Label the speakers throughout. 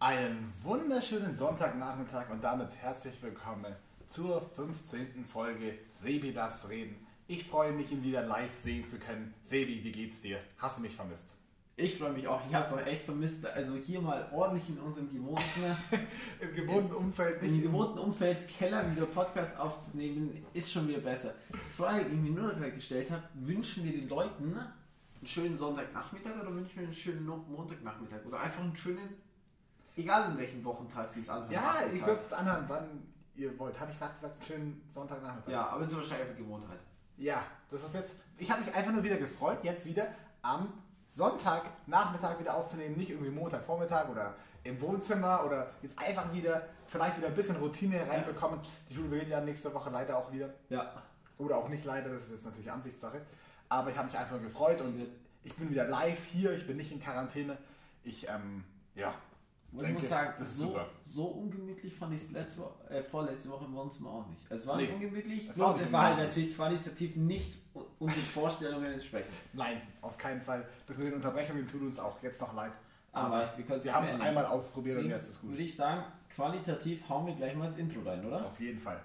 Speaker 1: Einen wunderschönen Sonntagnachmittag und damit herzlich willkommen zur 15. Folge Sebi das Reden. Ich freue mich, ihn wieder live sehen zu können. Sebi, wie geht's dir? Hast du mich vermisst?
Speaker 2: Ich freue mich auch. Ich habe es auch echt vermisst. Also hier mal ordentlich in unserem gewohnten,
Speaker 1: Im gewohnten Umfeld
Speaker 2: im
Speaker 1: nicht.
Speaker 2: gewohnten Umfeld Keller wieder Podcast aufzunehmen, ist schon wieder besser. Die Frage, die ich mir nur noch gestellt habe, wünschen wir den Leuten einen schönen Sonntagnachmittag oder wünschen wir einen schönen Montagnachmittag? Oder einfach einen schönen, egal in welchen Wochentag sie es anhören.
Speaker 1: Ja, ihr dürft es anhören, wann ihr wollt. Habe ich gerade gesagt, schönen Sonntagnachmittag.
Speaker 2: Ja, aber es ist wahrscheinlich eine Gewohnheit.
Speaker 1: Ja, das ist jetzt. Ich habe mich einfach nur wieder gefreut, jetzt wieder am Sonntagnachmittag wieder aufzunehmen, nicht irgendwie Montagvormittag oder im Wohnzimmer oder jetzt einfach wieder, vielleicht wieder ein bisschen Routine reinbekommen. Die Schule beginnt ja nächste Woche leider auch wieder.
Speaker 2: Ja.
Speaker 1: Oder auch nicht leider, das ist jetzt natürlich Ansichtssache. Aber ich habe mich einfach nur gefreut und ich bin wieder live hier, ich bin nicht in Quarantäne. Ich, ähm, ja.
Speaker 2: Und ich muss sagen, so, so ungemütlich fand ich es letzte Woche, äh, vorletzte Woche im Wohnzimmer auch nicht. Es war
Speaker 1: Nee.
Speaker 2: nicht ungemütlich,
Speaker 1: Es war
Speaker 2: es war halt natürlich qualitativ nicht unseren Vorstellungen entsprechend.
Speaker 1: Nein, auf keinen Fall. Das mit den Unterbrechungen tut uns auch jetzt noch leid.
Speaker 2: Aber wir können es
Speaker 1: wir haben es einmal ausprobiert und jetzt ist gut.
Speaker 2: würde ich sagen, qualitativ hauen wir gleich mal das Intro rein, oder?
Speaker 1: Auf jeden Fall.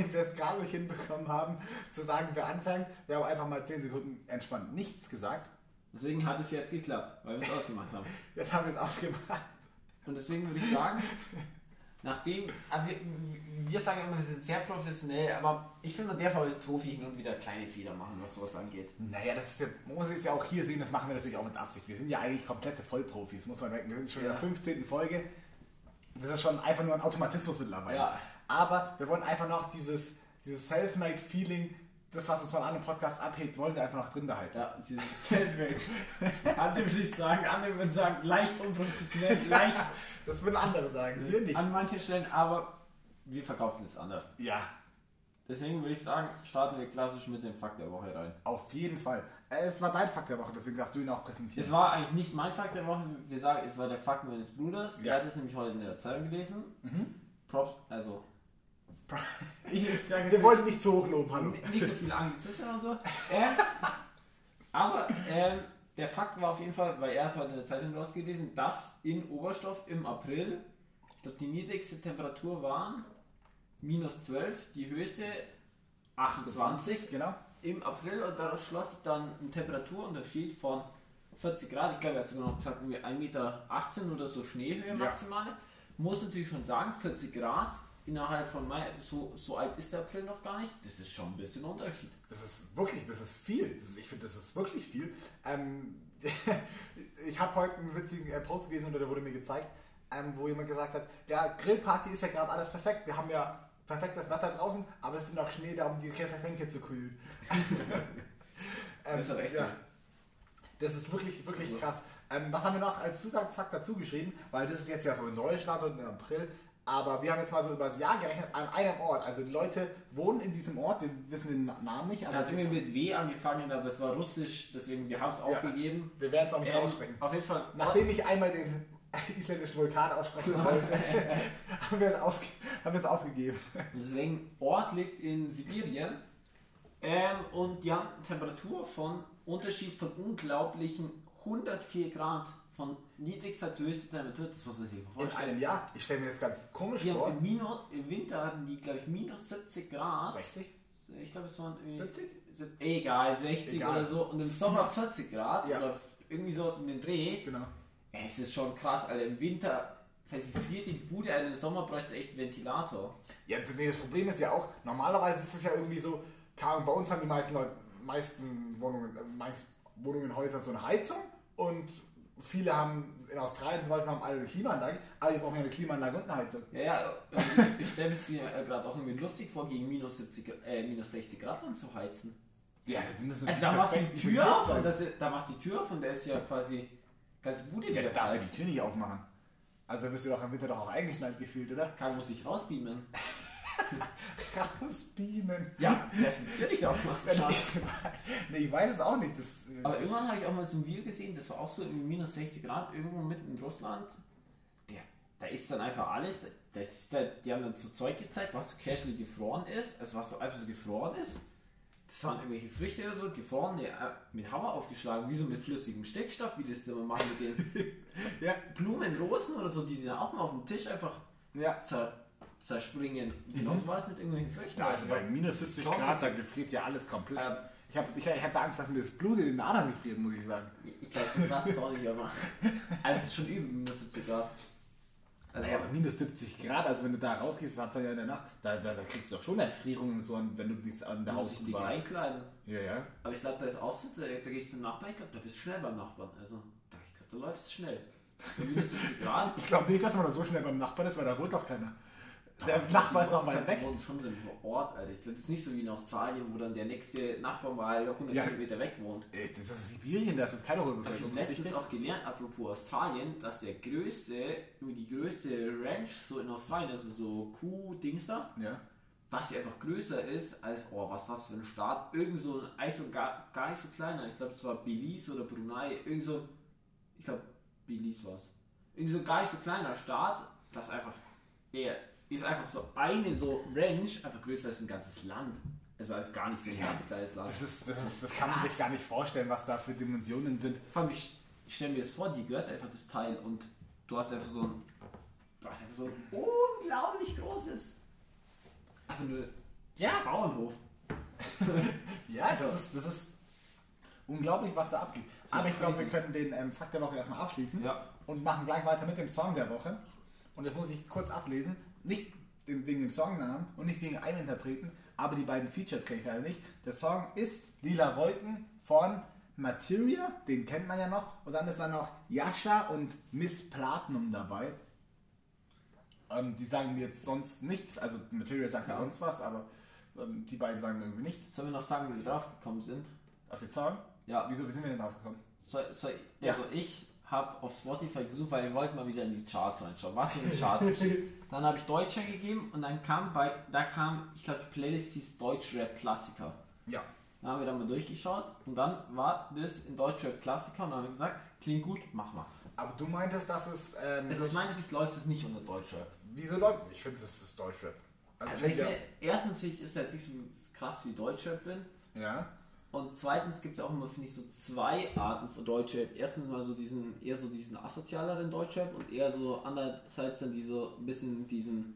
Speaker 1: Nachdem wir es gerade nicht hinbekommen haben, zu sagen, wer anfängt, wir haben einfach mal 10 Sekunden entspannt nichts gesagt.
Speaker 2: Deswegen hat es jetzt geklappt, weil wir es ausgemacht haben.
Speaker 1: Jetzt haben wir es ausgemacht.
Speaker 2: Und deswegen würde ich sagen, nachdem, aber wir, wir sagen immer, wir sind sehr professionell, aber ich finde, man darf als Profi hin und wieder kleine Fehler machen, was sowas angeht.
Speaker 1: Naja, das ist ja, muss es ja auch hier sehen, das machen wir natürlich auch mit Absicht. Wir sind ja eigentlich komplette Vollprofis, muss man merken. Wir sind schon in
Speaker 2: Ja.
Speaker 1: der 15. Folge. Das ist schon einfach nur ein Automatismus mittlerweile.
Speaker 2: Ja.
Speaker 1: Aber wir wollen einfach noch dieses, dieses Self-Made-Feeling, das, was uns von anderen Podcasts abhebt, wollen wir einfach noch drin behalten.
Speaker 2: Ja, dieses Selfmade. Andere würde ich sagen, andere würden sagen, leicht unprofessionell, leicht
Speaker 1: Das würden andere sagen, wir nicht.
Speaker 2: an manchen Stellen, aber wir verkaufen es anders.
Speaker 1: Ja,
Speaker 2: Deswegen würde ich sagen, starten wir klassisch mit dem Fakt der Woche rein.
Speaker 1: auf jeden Fall. Äh, Es war dein Fakt der Woche, deswegen darfst du ihn auch präsentieren.
Speaker 2: Es war eigentlich nicht mein Fakt der Woche, wir sagen, es war der Fakt meines Bruders.
Speaker 1: Ja.
Speaker 2: Der hat es nämlich heute in der Zeitung gelesen.
Speaker 1: Mhm.
Speaker 2: Props, also. Ich, ich sage
Speaker 1: Wir wollten nicht zu hoch loben, hallo.
Speaker 2: nicht, so viel Anglizismen und so. Ähm, aber ähm, der Fakt war auf jeden Fall, weil er hat heute in der Zeitung rausgelesen, dass in Oberstoff im April, ich glaube, die niedrigste Temperatur waren minus 12, die höchste 28
Speaker 1: Genau.
Speaker 2: im April und daraus schloss ich dann einen Temperaturunterschied von 40 Grad. Ich glaube, er hat sogar noch gesagt, irgendwie 1,18 Meter oder so Schneehöhe
Speaker 1: Ja.
Speaker 2: maximale. Muss natürlich schon sagen, 40 Grad innerhalb von Mai, so, so alt ist der April noch gar nicht. Das ist schon ein bisschen Unterschied.
Speaker 1: Das ist wirklich, das ist viel. Das ist, ich finde, das ist wirklich viel. Ähm, ich habe heute einen witzigen äh, Post gelesen oder der wurde mir gezeigt, ähm, wo jemand gesagt hat, ja, Grillparty ist ja gerade alles perfekt. Wir haben ja perfektes Wetter draußen, aber es ist noch Schnee da, um die Getränke zu kühlen. ähm,
Speaker 2: Das ist recht
Speaker 1: ja. Das ist wirklich, wirklich
Speaker 2: Also-
Speaker 1: krass. Ähm, was haben wir noch als Zusatzfakt dazu geschrieben? Weil das ist jetzt ja so in Deutschland und im April. Aber wir haben jetzt mal so über das Jahr gerechnet an einem Ort. Also die Leute wohnen in diesem Ort, wir wissen den Namen nicht, aber
Speaker 2: Da sind wir mit W angefangen, aber es war russisch, deswegen wir haben es aufgegeben.
Speaker 1: wir werden es auch nicht
Speaker 2: Ähm,
Speaker 1: aussprechen.
Speaker 2: auf jeden Fall.
Speaker 1: Nachdem ich einmal den isländischen Vulkan aussprechen wollte, haben wir es ausge aufgegeben.
Speaker 2: Deswegen, Ort liegt in Sibirien ähm, und die haben eine Temperatur von Unterschied von unglaublichen 104 Grad von niedrigster zu höchster Temperatur. Das muss man sich mal
Speaker 1: In
Speaker 2: vorstellen.
Speaker 1: einem Jahr. Ich stelle mir das ganz komisch
Speaker 2: Die
Speaker 1: vor.
Speaker 2: im, Minus, Im Winter hatten die, glaube ich, minus 70 Grad.
Speaker 1: 60?
Speaker 2: Ich glaube, es waren irgendwie
Speaker 1: 70?
Speaker 2: sieb- Egal, 60
Speaker 1: Egal.
Speaker 2: oder so. Und im Sommer 40 Grad
Speaker 1: Ja.
Speaker 2: oder irgendwie sowas um den Dreh.
Speaker 1: Genau.
Speaker 2: Es ist schon krass, Alter. Im Winter, weiß ich, friert die Bude ein, im Sommer bräuchte echt einen Ventilator.
Speaker 1: Ja, das- nee, das Problem ist ja auch, normalerweise ist es ja irgendwie so, Ahnung, bei uns haben die meisten Leute, meisten Wohnungen, äh, meist Wohnungen, Häuser so eine Heizung und viele haben, in Australien zum Beispiel, haben alle eine Klimaanlage, alle brauchen ja eine Klimaanlage und eine Heizung.
Speaker 2: Ja, ja, ich, ich stelle mir äh, gerade auch irgendwie lustig vor, gegen minus, 70, Gra- äh, minus 60 Grad dann zu heizen.
Speaker 1: Ja, die müssen
Speaker 2: Also da machst du die Tür auf und das, da machst du die Tür auf und da ist ja quasi ganze Bude
Speaker 1: Ja, da darfst du die Tür nicht aufmachen. Also da wirst du doch im Winter doch auch eingeschnallt gefühlt, oder?
Speaker 2: Kann muss ich rausbeamen.
Speaker 1: Rausbeamen.
Speaker 2: Ja, das ist natürlich auch macht
Speaker 1: nee, ich weiß es auch nicht. Das,
Speaker 2: Aber irgendwann habe ich auch mal so ein Video gesehen, das war auch so irgendwie minus 60 Grad irgendwo mitten in Russland. Der, da ist dann einfach alles, das da, die haben dann so Zeug gezeigt, was so casually gefroren ist, also was so einfach so gefroren ist. Das waren irgendwelche Früchte oder so, gefroren, nee, äh, mit Hammer aufgeschlagen, wie so mit flüssigem Stickstoff, wie das immer machen mit den
Speaker 1: Ja,
Speaker 2: Blumen, Rosen oder so, die sind ja auch mal auf dem Tisch einfach
Speaker 1: ja.
Speaker 2: zer, zerspringen. Genauso war es mit irgendwelchen Früchten.
Speaker 1: Ja, also bei minus 70
Speaker 2: Sonne
Speaker 1: Grad, da gefriert ja alles komplett.
Speaker 2: Ähm,
Speaker 1: Ich, hab, ich, ich hatte Angst, dass mir das Blut in den Adern gefriert, muss ich sagen.
Speaker 2: Ich glaube, so krass ist auch nicht, aber. Also, es ist schon übel, minus 70 Grad. Also,
Speaker 1: Naja, aber minus 70 Grad, also wenn du da rausgehst, das hat ja in der Nacht, da, da, da kriegst du doch schon Erfrierungen und so, wenn du nichts an der
Speaker 2: da muss
Speaker 1: Haut
Speaker 2: ich dich
Speaker 1: warst.
Speaker 2: einkleiden.
Speaker 1: Ja, ja.
Speaker 2: Aber ich glaube, da ist Austritt, da, da gehst du zum Nachbarn, ich glaube, da bist du schnell beim Nachbarn. Also, da, ich glaube, du läufst schnell. Bei minus 70 Grad.
Speaker 1: Ich glaube nicht, dass man da so schnell beim Nachbarn ist, weil da wohnt doch keiner. Der Nachbar ist auch weit weg.
Speaker 2: Wohnen schon so im Ort, Alter. Ich glaube, das ist nicht so wie in Australien, wo dann der nächste Nachbar mal 100
Speaker 1: Ja.
Speaker 2: Kilometer weg wohnt.
Speaker 1: Ey, Das ist Sibirien, das ist keine
Speaker 2: Hab ich
Speaker 1: Ruhebevölkerung.
Speaker 2: letztens auch gelernt, apropos Australien, dass der größte, die größte Ranch so in Australien, also so Kuh-Dings da,
Speaker 1: Ja.
Speaker 2: dass sie einfach größer ist als, oh, was was für ein Staat, irgend so ein, eigentlich so gar, gar nicht so kleiner, ich glaube, es war Belize oder Brunei, irgend so, ich glaube, Belize war es. Irgend so gar nicht so kleiner Staat, das einfach, er ist einfach so eine so Ranch, einfach größer als ein ganzes Land. Also als gar nicht so ein
Speaker 1: Ja,
Speaker 2: ganz kleines Land.
Speaker 1: Das, ist, das, ist, das kann man sich gar nicht vorstellen, was da für Dimensionen sind.
Speaker 2: Vor allem, ich, ich stelle mir jetzt vor, die gehört einfach das Teil und du hast einfach so ein, du hast einfach so ein unglaublich großes, einfach nur
Speaker 1: Ja.
Speaker 2: Bauernhof.
Speaker 1: Ja,
Speaker 2: Also-
Speaker 1: das, ist, das ist unglaublich, was da abgeht. Aber ich glaube, wir können den ähm, Fakt der Woche erstmal abschließen
Speaker 2: Ja.
Speaker 1: und machen gleich weiter mit dem Song der Woche. Und das muss ich kurz ablesen. Nicht wegen dem Songnamen und nicht wegen einem Interpreten, aber die beiden Features kenne ich leider nicht. Der Song ist Lila Wolken von Materia, den kennt man ja noch. Und dann ist dann noch Yasha und Miss Platinum dabei. Ähm, die sagen mir jetzt sonst nichts. Also Materia sagt mir
Speaker 2: Ja.
Speaker 1: sonst was, aber ähm, die beiden sagen mir irgendwie nichts.
Speaker 2: Sollen wir noch sagen, wie wir drauf gekommen sind?
Speaker 1: Auf den Song?
Speaker 2: Ja.
Speaker 1: Wieso, wie sind wir denn drauf gekommen?
Speaker 2: Soll, soll,
Speaker 1: Ja.
Speaker 2: also ich habe auf Spotify gesucht, weil wir wollten mal wieder in die Charts reinschauen. Was in den Charts ist. Dann habe ich Deutscher gegeben und dann kam bei, da kam, ich glaube, die Playlist hieß Deutschrap-Klassiker.
Speaker 1: Ja.
Speaker 2: Dann haben wir da mal durchgeschaut und dann war das in Deutschrap-Klassiker und dann haben wir gesagt, klingt gut, mach mal.
Speaker 1: Aber du meintest, dass es. Ähm,
Speaker 2: Also aus meiner Sicht läuft das nicht unter Deutschrap.
Speaker 1: wieso läuft Ich finde, das ist Deutschrap. Also,
Speaker 2: Also
Speaker 1: ich
Speaker 2: ich
Speaker 1: finde,
Speaker 2: finde, erstens ich, ist er jetzt nicht so krass wie Deutschrap drin.
Speaker 1: ja.
Speaker 2: Und zweitens gibt es ja auch immer, finde ich, so zwei Arten von Deutschrap. Erstens mal so diesen, eher so diesen asozialeren Deutschrap und eher so andererseits dann diese, ein bisschen diesen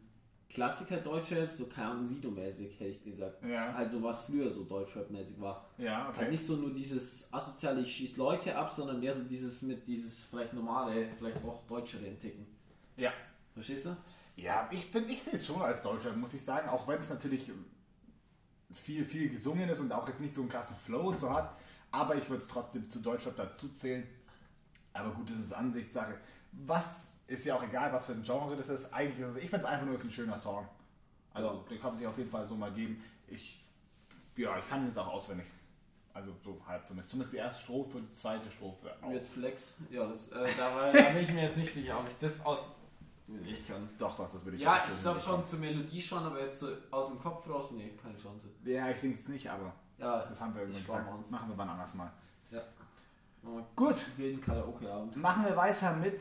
Speaker 2: Klassiker Deutschrap, so keine Ahnung, Sido-mäßig, hätte ich gesagt.
Speaker 1: Ja.
Speaker 2: Halt so was früher so Deutschrap-mäßig war.
Speaker 1: Ja,
Speaker 2: Halt
Speaker 1: okay.
Speaker 2: nicht so nur dieses asoziale, ich schieß Leute ab, sondern mehr so dieses mit dieses vielleicht normale, vielleicht auch deutschere Ticken.
Speaker 1: Ja.
Speaker 2: Verstehst du?
Speaker 1: Ja, ich finde, ich es schon als Deutschrap, muss ich sagen. Auch wenn es natürlich viel, viel gesungen ist und auch jetzt nicht so einen krassen Flow und so hat. Aber ich würde es trotzdem zu Deutschrap dazu zählen. Aber gut, das ist Ansichtssache. Was ist ja auch egal, was für ein Genre das ist. Eigentlich ist es, ich finde es einfach nur ist ein schöner Song. Also, den kann man sich auf jeden Fall so mal geben. Ich, ja, ich kann ihn jetzt auch auswendig. Also so halb zumindest. Zumindest die erste Strophe, die zweite Strophe. auch.
Speaker 2: Mit Flex. Ja, das, äh, da, war, da bin ich mir jetzt nicht sicher, ob ich das aus. Ich kann.
Speaker 1: Doch, doch, das würde ich
Speaker 2: Ja, ich glaube schon zur Melodie schon, aber jetzt so aus dem Kopf raus, nee, keine Chance.
Speaker 1: Ja, ich singe es nicht, aber
Speaker 2: Ja,
Speaker 1: das haben wir irgendwann gesagt. Machen wir wann anders mal.
Speaker 2: ja.
Speaker 1: Gut,
Speaker 2: wilden Karaoke-Abend.
Speaker 1: machen wir weiter mit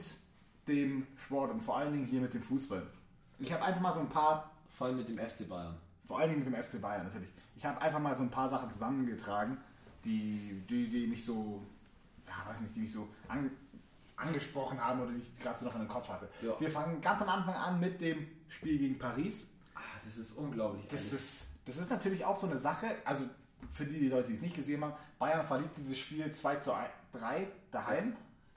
Speaker 1: dem Sport und vor allen Dingen hier mit dem Fußball. Ich habe einfach mal so ein paar,
Speaker 2: Vor allem mit dem FC Bayern.
Speaker 1: vor allen Dingen mit dem FC Bayern natürlich, ich habe einfach mal so ein paar Sachen zusammengetragen, die, die, die mich so, ja, weiß nicht, die mich so an, angesprochen haben oder die ich gerade so noch in den Kopf hatte.
Speaker 2: Ja.
Speaker 1: Wir fangen ganz am Anfang an mit dem Spiel gegen Paris.
Speaker 2: Ah, das ist unglaublich.
Speaker 1: Das
Speaker 2: ehrlich.
Speaker 1: ist, das ist natürlich auch so eine Sache, also für die, die Leute, die es nicht gesehen haben, Bayern verliert dieses Spiel 2 zu 3 daheim.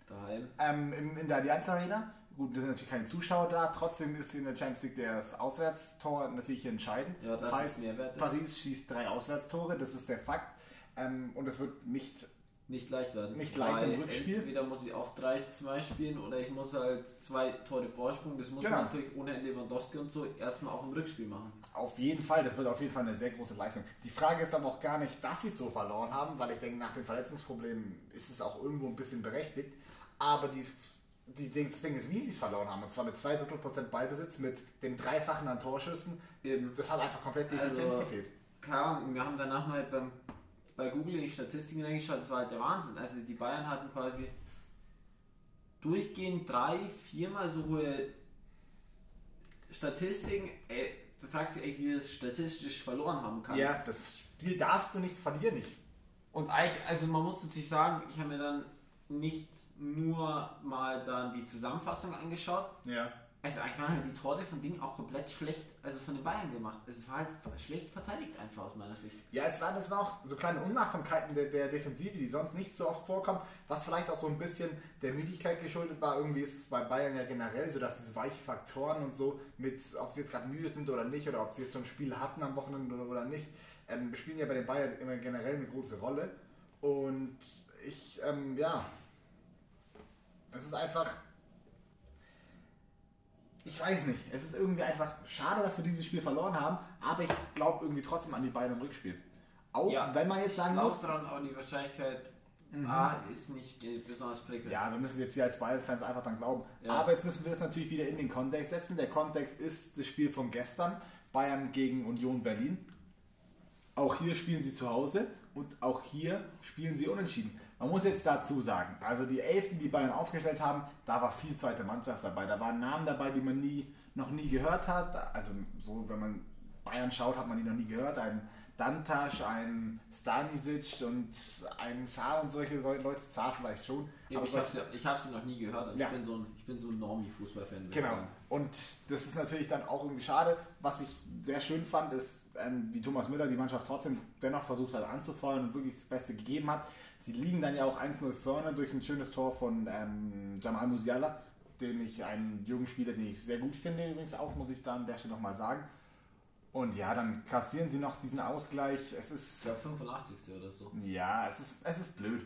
Speaker 2: daheim.
Speaker 1: ähm, im, in der Allianz Arena. Gut, da sind natürlich keine Zuschauer da, trotzdem ist in der Champions League das Auswärtstor natürlich entscheidend.
Speaker 2: Ja, das
Speaker 1: das heißt. Paris schießt drei Auswärtstore, das ist der Fakt. Ähm, und es wird nicht,
Speaker 2: Nicht leicht werden.
Speaker 1: Nicht leicht im Rückspiel.
Speaker 2: Entweder muss ich auch 3-2 spielen oder ich muss halt zwei Tore Vorsprung. Das muss
Speaker 1: Genau.
Speaker 2: man natürlich ohne Lewandowski und so erstmal auch im Rückspiel machen.
Speaker 1: auf jeden Fall, das wird auf jeden Fall eine sehr große Leistung. Die Frage ist aber auch gar nicht, dass sie es so verloren haben, weil ich denke, nach den Verletzungsproblemen ist es auch irgendwo ein bisschen berechtigt. Aber die, die, das Ding ist, wie sie es verloren haben. Und zwar mit zwei Drittel Prozent Ballbesitz, mit dem Dreifachen an Torschüssen.
Speaker 2: Eben.
Speaker 1: Das hat einfach komplett die
Speaker 2: Also-
Speaker 1: Effizienz gefehlt.
Speaker 2: keine Ahnung, wir haben danach mal beim, bei Google in die Statistiken reingeschaut, das war halt der Wahnsinn. Also die Bayern hatten quasi durchgehend drei, viermal so hohe Statistiken, äh, du fragst dich echt, wie du das statistisch verloren haben kannst.
Speaker 1: Ja, das Spiel darfst du nicht verlieren. Ich,
Speaker 2: Und eigentlich, also man muss natürlich sagen, ich habe mir dann nicht nur mal dann die Zusammenfassung angeschaut.
Speaker 1: ja.
Speaker 2: Also eigentlich waren halt die Tore von Ding auch komplett schlecht, also von den Bayern gemacht. Es war halt schlecht verteidigt einfach aus meiner Sicht.
Speaker 1: Ja, es waren, es waren auch so kleine Unachtsamkeiten der, der Defensive, die sonst nicht so oft vorkommen, was vielleicht auch so ein bisschen der Müdigkeit geschuldet war. Irgendwie ist es bei Bayern ja generell so, dass diese weichen Faktoren und so, mit ob sie jetzt gerade müde sind oder nicht, oder ob sie jetzt schon Spiele hatten am Wochenende oder, oder nicht, ähm, spielen ja bei den Bayern immer generell eine große Rolle. Und ich, ähm, ja, es ist einfach, ich weiß nicht, es ist irgendwie einfach schade, dass wir dieses Spiel verloren haben, aber ich glaube irgendwie trotzdem an die Bayern im Rückspiel. Auch wenn man jetzt sagen muss,
Speaker 2: dran, aber die Wahrscheinlichkeit A ist nicht besonders prickelnd.
Speaker 1: ja, wir müssen jetzt hier als Bayern-Fans einfach dann glauben.
Speaker 2: Ja.
Speaker 1: Aber jetzt müssen wir das natürlich wieder in den Kontext setzen. Der Kontext ist das Spiel von gestern, Bayern gegen Union Berlin. Auch hier spielen sie zu Hause und auch hier spielen sie unentschieden. Man muss jetzt dazu sagen, also die Elf, die die Bayern aufgestellt haben, da war viel zweite Mannschaft dabei. Da waren Namen dabei, die man nie, noch nie gehört hat. Also so, wenn man Bayern schaut, hat man die noch nie gehört. Ein Dantas, ein Stanisic und ein Schar und solche Leute, Zar vielleicht schon.
Speaker 2: Ja,
Speaker 1: aber
Speaker 2: ich habe sie, hab sie noch nie gehört und
Speaker 1: Ja.
Speaker 2: ich bin so ein, ich bin so ein Normie-Fußballfan.
Speaker 1: Genau.
Speaker 2: sagen.
Speaker 1: Und das ist natürlich dann auch irgendwie schade. Was ich sehr schön fand, ist, ähm, wie Thomas Müller die Mannschaft trotzdem dennoch versucht hat anzufeuern und wirklich das Beste gegeben hat. Sie liegen dann ja auch 1-0 vorne durch ein schönes Tor von ähm, Jamal Musiala, den ich einen jungen Spieler, den ich sehr gut finde, übrigens auch, muss ich da an der Stelle nochmal sagen. Und ja, dann kassieren sie noch diesen Ausgleich. Es ist
Speaker 2: war 85. oder so.
Speaker 1: ja, es ist, es ist blöd.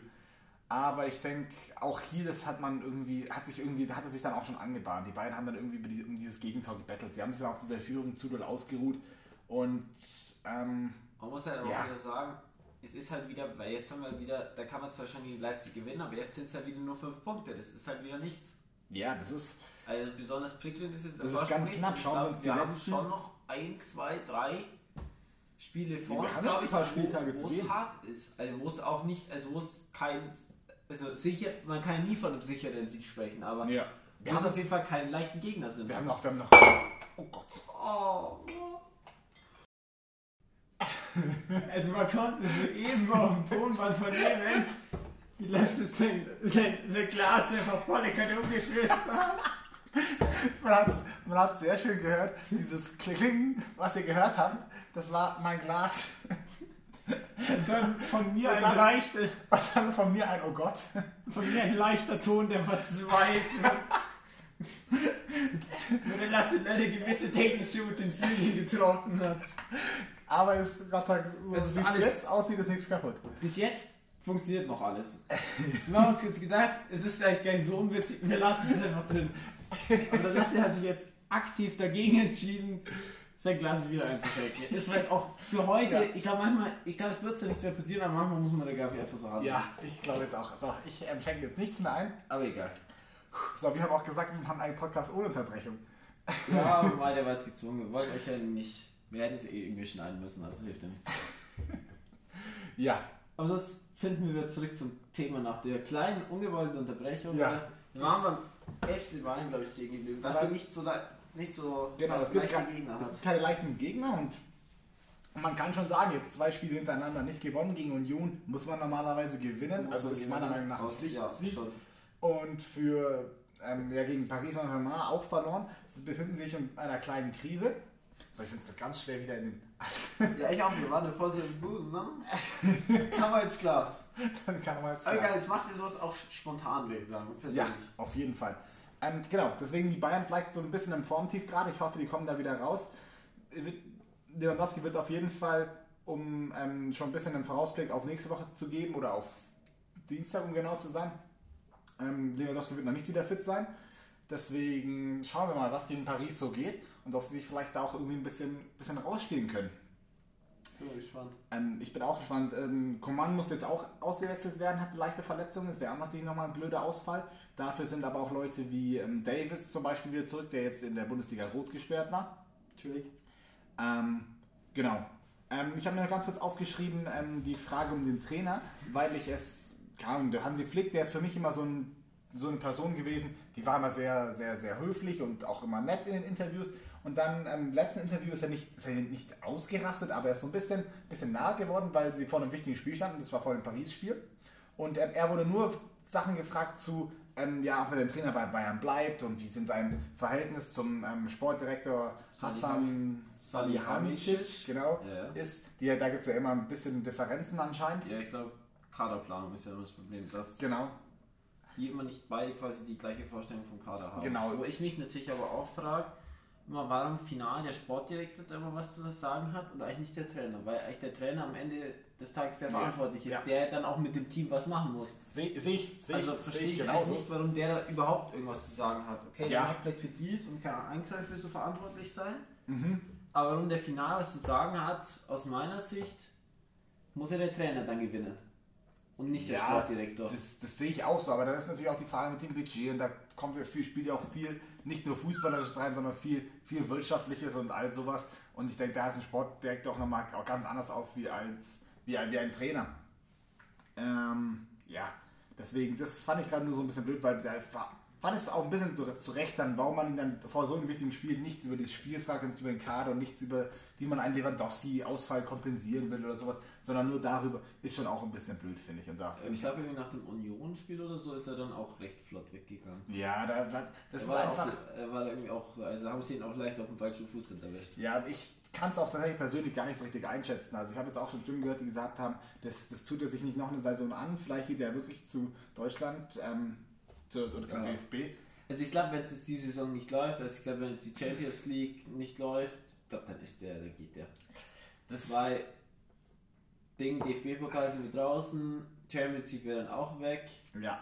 Speaker 1: Aber ich denke, auch hier, das hat man irgendwie, hat sich irgendwie, hat es sich dann auch schon angebahnt. Die beiden haben dann irgendwie um dieses Gegentor gebettelt. Sie haben sich dann auf dieser Führung zu doll ausgeruht. Und ähm,
Speaker 2: Man muss halt auch
Speaker 1: Ja.
Speaker 2: wieder sagen, es ist halt wieder, weil jetzt haben wir wieder, da kann man zwar schon gegen Leipzig gewinnen, aber jetzt sind es halt wieder nur 5 Punkte. Das ist halt wieder nichts.
Speaker 1: ja, das ist,
Speaker 2: Also besonders prickelnd ist es.
Speaker 1: Das ist
Speaker 2: war schon
Speaker 1: ganz knapp. Schauen wir
Speaker 2: glaub,
Speaker 1: uns die
Speaker 2: wir haben
Speaker 1: letzten-
Speaker 2: schon noch ein, zwei, drei Spiele vor
Speaker 1: wir
Speaker 2: uns,
Speaker 1: haben noch
Speaker 2: glaub
Speaker 1: ein
Speaker 2: ich,
Speaker 1: paar
Speaker 2: wo-
Speaker 1: Spieltage zu
Speaker 2: wo es hart ist. Also wo es auch nicht, also wo es kein, also sicher, man kann nie von einem sicheren Sieg sprechen, aber
Speaker 1: ja. Wir haben,
Speaker 2: auf jeden Fall keinen leichten Gegner sind.
Speaker 1: wir haben noch, wir haben noch, oh Gott.
Speaker 2: oh,
Speaker 3: Also man konnte soeben auf dem Tonband vernehmen, wie lässt es sein, sein, sein Glas einfach volle Kanne umgeschmissen hat.
Speaker 1: Man hat es man hat's sehr schön gehört. Dieses Klingen, was ihr gehört habt, das war mein Glas.
Speaker 3: Und dann von mir
Speaker 1: Und
Speaker 3: ein
Speaker 1: dann-
Speaker 3: leichter,
Speaker 1: Und dann von mir ein Oh Gott.
Speaker 3: von mir ein leichter Ton der Verzweiflung. Wenn er Lasse eine gewisse technische Utensilien getroffen hat.
Speaker 1: Aber es, Gott sei Dank, so
Speaker 2: Es ist
Speaker 1: wie es jetzt aussieht, ist nichts kaputt.
Speaker 2: Bis jetzt funktioniert noch alles.
Speaker 3: Wir haben uns jetzt gedacht, es ist eigentlich gar nicht so unwitzig, wir lassen es einfach drin. Aber der Lasse hat sich jetzt aktiv dagegen entschieden, sein Glas wieder einzuschenken. Ist vielleicht auch für heute,
Speaker 1: Ja.
Speaker 3: ich glaube manchmal, ich glaube es wird so nichts mehr passieren, aber manchmal muss man der Gabi einfach so haben.
Speaker 1: Ja, ich glaube jetzt auch. So, ich ähm, schenke jetzt nichts mehr ein.
Speaker 2: Aber egal.
Speaker 1: So, wir haben auch gesagt, wir machen einen Podcast ohne Unterbrechung.
Speaker 2: Ja, war der war jetzt gezwungen. Wir wollten euch ja nicht. Wir hätten es eh irgendwie schneiden müssen, also hilft ja nichts.
Speaker 1: Ja,
Speaker 2: Aber sonst finden wir wieder zurück zum Thema nach der kleinen, ungewollten Unterbrechung.
Speaker 1: Ja.
Speaker 2: Wir waren beim FC Bayern, glaube ich, stehen geblieben. Dass du nicht so, nicht so
Speaker 1: genau. Es gibt,
Speaker 2: leichte Gegner
Speaker 1: es
Speaker 2: hast.
Speaker 1: gibt keine leichten Gegner und man kann schon sagen, jetzt zwei Spiele hintereinander nicht gewonnen gegen Union, muss man normalerweise gewinnen.
Speaker 2: Muss
Speaker 1: also
Speaker 2: man
Speaker 1: ist meiner. Meinung nach
Speaker 2: Aus- ja,
Speaker 1: Pflichtsieg.
Speaker 2: schon.
Speaker 1: Und für ähm, ja, gegen Paris Saint-Germain auch verloren. Sie befinden sich in einer kleinen Krise. So, ich finde es ganz schwer wieder in den.
Speaker 2: Ja, ich auch. Wir waren davor so im Boden, ne? Kann man ins Glas.
Speaker 1: Dann kann man jetzt
Speaker 2: Aber egal, jetzt macht ihr sowas auch spontan, würde ich sagen.
Speaker 1: Ja,
Speaker 2: Persönlich.
Speaker 1: auf jeden Fall. Ähm, genau, deswegen die Bayern vielleicht so ein bisschen im Formtief gerade. Ich hoffe, die kommen da wieder raus. Wird- Lewandowski wird auf jeden Fall, um ähm, schon ein bisschen einen Vorausblick auf nächste Woche zu geben oder auf Dienstag, um genau zu sein. Ähm, Lewandowski wird noch nicht wieder fit sein. Deswegen schauen wir mal, was gegen Paris so geht und ob sie sich vielleicht da auch irgendwie ein bisschen, bisschen rausspielen können.
Speaker 2: Bin mal gespannt.
Speaker 1: Ähm, ich bin auch gespannt. Ähm, Coman muss jetzt auch ausgewechselt werden, hat leichte Verletzungen. Das wäre auch natürlich nochmal ein blöder Ausfall. Dafür sind aber auch Leute wie ähm, Davis zum Beispiel wieder zurück, der jetzt in der Bundesliga rot gesperrt war.
Speaker 2: Natürlich.
Speaker 1: Ähm, genau. Ähm, ich habe mir noch ganz kurz aufgeschrieben ähm, die Frage um den Trainer, weil ich es, keine Ahnung, der Hansi Flick, der ist für mich immer so, ein, so eine Person gewesen, die war immer sehr, sehr, sehr höflich und auch immer nett in den Interviews. Und dann im letzten Interview ist er nicht, ist er nicht ausgerastet, aber er ist so ein bisschen, bisschen nahe geworden, weil sie vor einem wichtigen Spiel standen. Das war vor dem Paris-Spiel. Und ähm, er wurde nur Sachen gefragt zu, ähm, ja, ob er der Trainer bei Bayern bleibt und wie sind sein Verhältnis zum ähm, Sportdirektor Hassan Salihamidzic, genau,
Speaker 2: ja.
Speaker 1: ist. Die, da gibt es ja immer ein bisschen Differenzen anscheinend.
Speaker 2: Ja, ich glaube, Kaderplanung ist ja immer das Problem, dass
Speaker 1: Genau.
Speaker 2: die immer nicht beide quasi die gleiche Vorstellung vom Kader haben.
Speaker 1: Genau.
Speaker 2: Wo ich mich natürlich aber auch frage, immer warum final der Sportdirektor da immer was zu sagen hat und eigentlich nicht der Trainer, weil eigentlich der Trainer am Ende des Tages der
Speaker 1: Ja.
Speaker 2: verantwortlich ist,
Speaker 1: Ja.
Speaker 2: der dann auch mit dem Team was machen muss.
Speaker 1: Sehe seh ich, seh
Speaker 2: Also verstehe
Speaker 1: ich
Speaker 2: ich nicht, warum der da überhaupt irgendwas zu sagen hat. Okay, der mag vielleicht für Deals und keine Einkäufe so verantwortlich sein,
Speaker 1: Mhm.
Speaker 2: aber warum der Final was zu sagen hat, aus meiner Sicht, muss ja der Trainer dann gewinnen und nicht der
Speaker 1: Ja,
Speaker 2: Sportdirektor.
Speaker 1: Das, das sehe ich auch so, aber da ist natürlich auch die Frage mit dem Budget und da kommt ja viel, spielt ja auch viel, nicht nur Fußballerisches rein, sondern viel, viel Wirtschaftliches und all sowas. Und ich denke, da ist ein Sportdirektor auch nochmal auch ganz anders auf wie, als, wie, ein, wie ein Trainer. Ähm, ja, deswegen, das fand ich gerade nur so ein bisschen blöd, weil da fa- fand es auch ein bisschen zu, zu Recht dann, warum man ihn dann vor so einem wichtigen Spiel nichts über das Spiel fragt, nichts über den Kader und nichts über, wie man einen Lewandowski-Ausfall kompensieren will oder sowas, sondern nur darüber, ist schon auch ein bisschen blöd, finde ich. Und da,
Speaker 2: Ähm, Ich glaube, irgendwie nach dem Union-Spiel oder so ist er dann auch recht flott weggegangen.
Speaker 1: Ja, da, da, das
Speaker 2: Er
Speaker 1: ist
Speaker 2: war,
Speaker 1: einfach.
Speaker 2: auch, er war irgendwie auch, also haben sie ihn auch leicht auf dem falschen Fuß erwischt.
Speaker 1: Ja, ich kann es auch tatsächlich persönlich gar nicht so richtig einschätzen. Also ich habe jetzt auch schon Stimmen gehört, die gesagt haben, das, das tut er sich nicht noch eine Saison an. Vielleicht geht er wirklich zu Deutschland ähm, zu, oder zum
Speaker 2: Ja.
Speaker 1: DFB.
Speaker 2: Also ich glaube, wenn jetzt die Saison nicht läuft, also ich glaube, wenn jetzt die Champions League nicht läuft, glaube, dann ist der, dann geht der.
Speaker 1: Das
Speaker 2: Weil Ding, DFB-Pokal sind wir draußen, Champions League wäre dann auch weg.
Speaker 1: ja,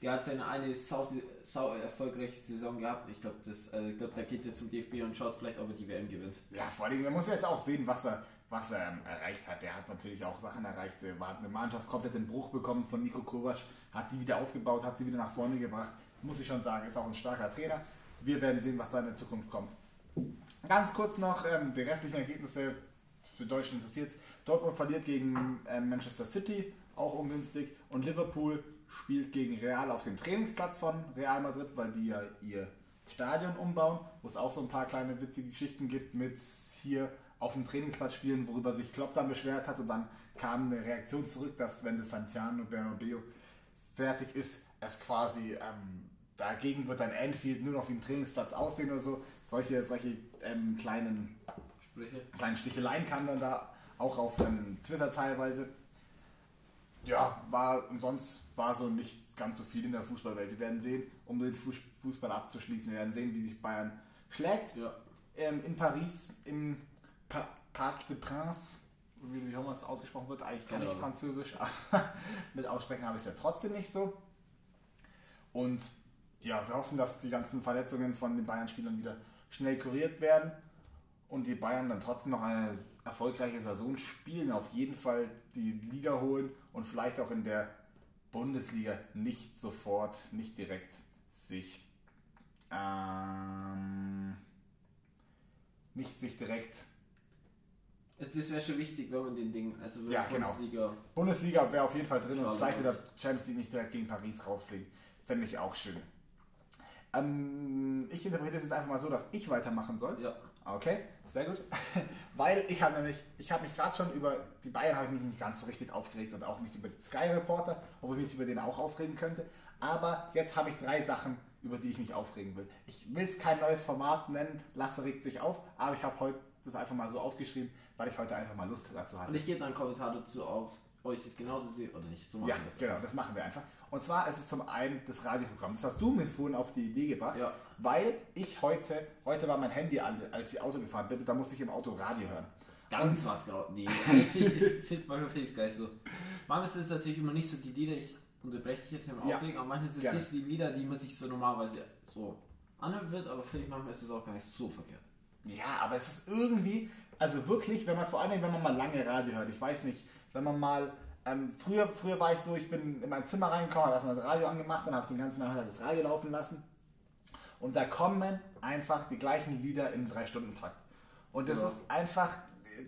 Speaker 2: Der hat seine eine sau, sau erfolgreiche Saison gehabt. Ich glaube, äh, ich glaub, da geht er zum DFB und schaut vielleicht, ob er die WM gewinnt.
Speaker 1: ja, vor allem, man muss ja jetzt auch sehen, was er, was er ähm, erreicht hat. Er hat natürlich auch Sachen erreicht. Er hat eine Mannschaft komplett in Bruch bekommen von Nico Kovac, hat die wieder aufgebaut, hat sie wieder nach vorne gebracht. Muss ich schon sagen, ist auch ein starker Trainer. Wir werden sehen, was da in der Zukunft kommt. Ganz kurz noch ähm, die restlichen Ergebnisse für Deutschland interessiert. Dortmund verliert gegen ähm, Manchester City, auch ungünstig. Und Liverpool spielt gegen Real auf dem Trainingsplatz von Real Madrid, weil die ja ihr Stadion umbauen, wo es auch so ein paar kleine witzige Geschichten gibt mit hier auf dem Trainingsplatz spielen, worüber sich Klopp dann beschwert hat. Und dann kam eine Reaktion zurück, dass wenn das Santiano Bernabeu fertig ist, es quasi ähm, dagegen wird ein Anfield nur noch wie ein Trainingsplatz aussehen oder so. Solche, solche ähm, kleinen,
Speaker 2: Sprüche.
Speaker 1: kleinen Sticheleien kamen dann da auch auf ähm, Twitter teilweise. Ja, war und sonst war so nicht ganz so viel in der Fußballwelt. Wir werden sehen, um den Fuß- Fußball abzuschließen, wir werden sehen, wie sich Bayern schlägt.
Speaker 2: Ja.
Speaker 1: Ähm, in Paris im pa Parc des Princes, wie, wie auch immer es ausgesprochen wird, eigentlich kann ich
Speaker 2: Ahnung.
Speaker 1: Französisch, aber mit Aussprechen habe ich es ja trotzdem nicht so. Und ja, wir hoffen, dass die ganzen Verletzungen von den Bayern-Spielern wieder schnell kuriert werden und die Bayern dann trotzdem noch eine erfolgreiche Saison spielen, auf jeden Fall die Liga holen und vielleicht auch in der Bundesliga nicht sofort, nicht direkt sich ähm, nicht sich direkt
Speaker 2: das wäre schon wichtig, wenn man den Ding, also
Speaker 1: Ja, genau.
Speaker 2: Bundesliga,
Speaker 1: Bundesliga wäre auf jeden Fall drin und
Speaker 2: Schade,
Speaker 1: vielleicht
Speaker 2: ja.
Speaker 1: wieder Champions League nicht direkt gegen Paris rausfliegen. Fände ich auch schön. Ähm, ich interpretiere es jetzt einfach mal so, dass ich weitermachen soll.
Speaker 2: ja.
Speaker 1: Okay, sehr gut. Weil ich habe nämlich, ich habe mich gerade schon über die Bayern habe ich mich nicht ganz so richtig aufgeregt und auch nicht über Sky Reporter, obwohl ich mich über den auch aufregen könnte. Aber jetzt habe ich drei Sachen, über die ich mich aufregen will. Ich will es kein neues Format nennen, Lasse regt sich auf, aber ich habe heute das einfach mal so aufgeschrieben, weil ich heute einfach mal Lust dazu hatte.
Speaker 2: Und ich gebe dann einen Kommentar dazu auf, ob ich das genauso sehe oder nicht. So machen
Speaker 1: Ja,
Speaker 2: das.
Speaker 1: genau, das machen wir einfach. Und zwar ist es zum einen das Radioprogramm. Das hast du mir vorhin auf die Idee gebracht,
Speaker 2: Ja.
Speaker 1: weil ich heute, heute war mein Handy an, als ich Auto gefahren bin, und da musste ich im Auto Radio hören.
Speaker 2: Ganz was genau. Nee, also find, manchmal finde ich es geil so. Manchmal ist es natürlich immer nicht so die Lieder, ich unterbreche dich jetzt nicht mehr
Speaker 1: Ja,
Speaker 2: aufregen, aber manchmal ist es nicht so die Lieder, die man sich so normalerweise so anhören wird, aber finde ich manchmal ist es auch gar nicht so verkehrt.
Speaker 1: Ja, aber es ist irgendwie, also wirklich, wenn man vor allem, wenn man mal lange Radio hört, ich weiß nicht, wenn man mal, ähm, früher, früher war ich so, ich bin in mein Zimmer reingekommen, habe erstmal das Radio angemacht und habe den ganzen Nachmittag das Radio laufen lassen. Und da kommen einfach die gleichen Lieder im 3-Stunden-Takt. Und das
Speaker 2: Ja.
Speaker 1: ist einfach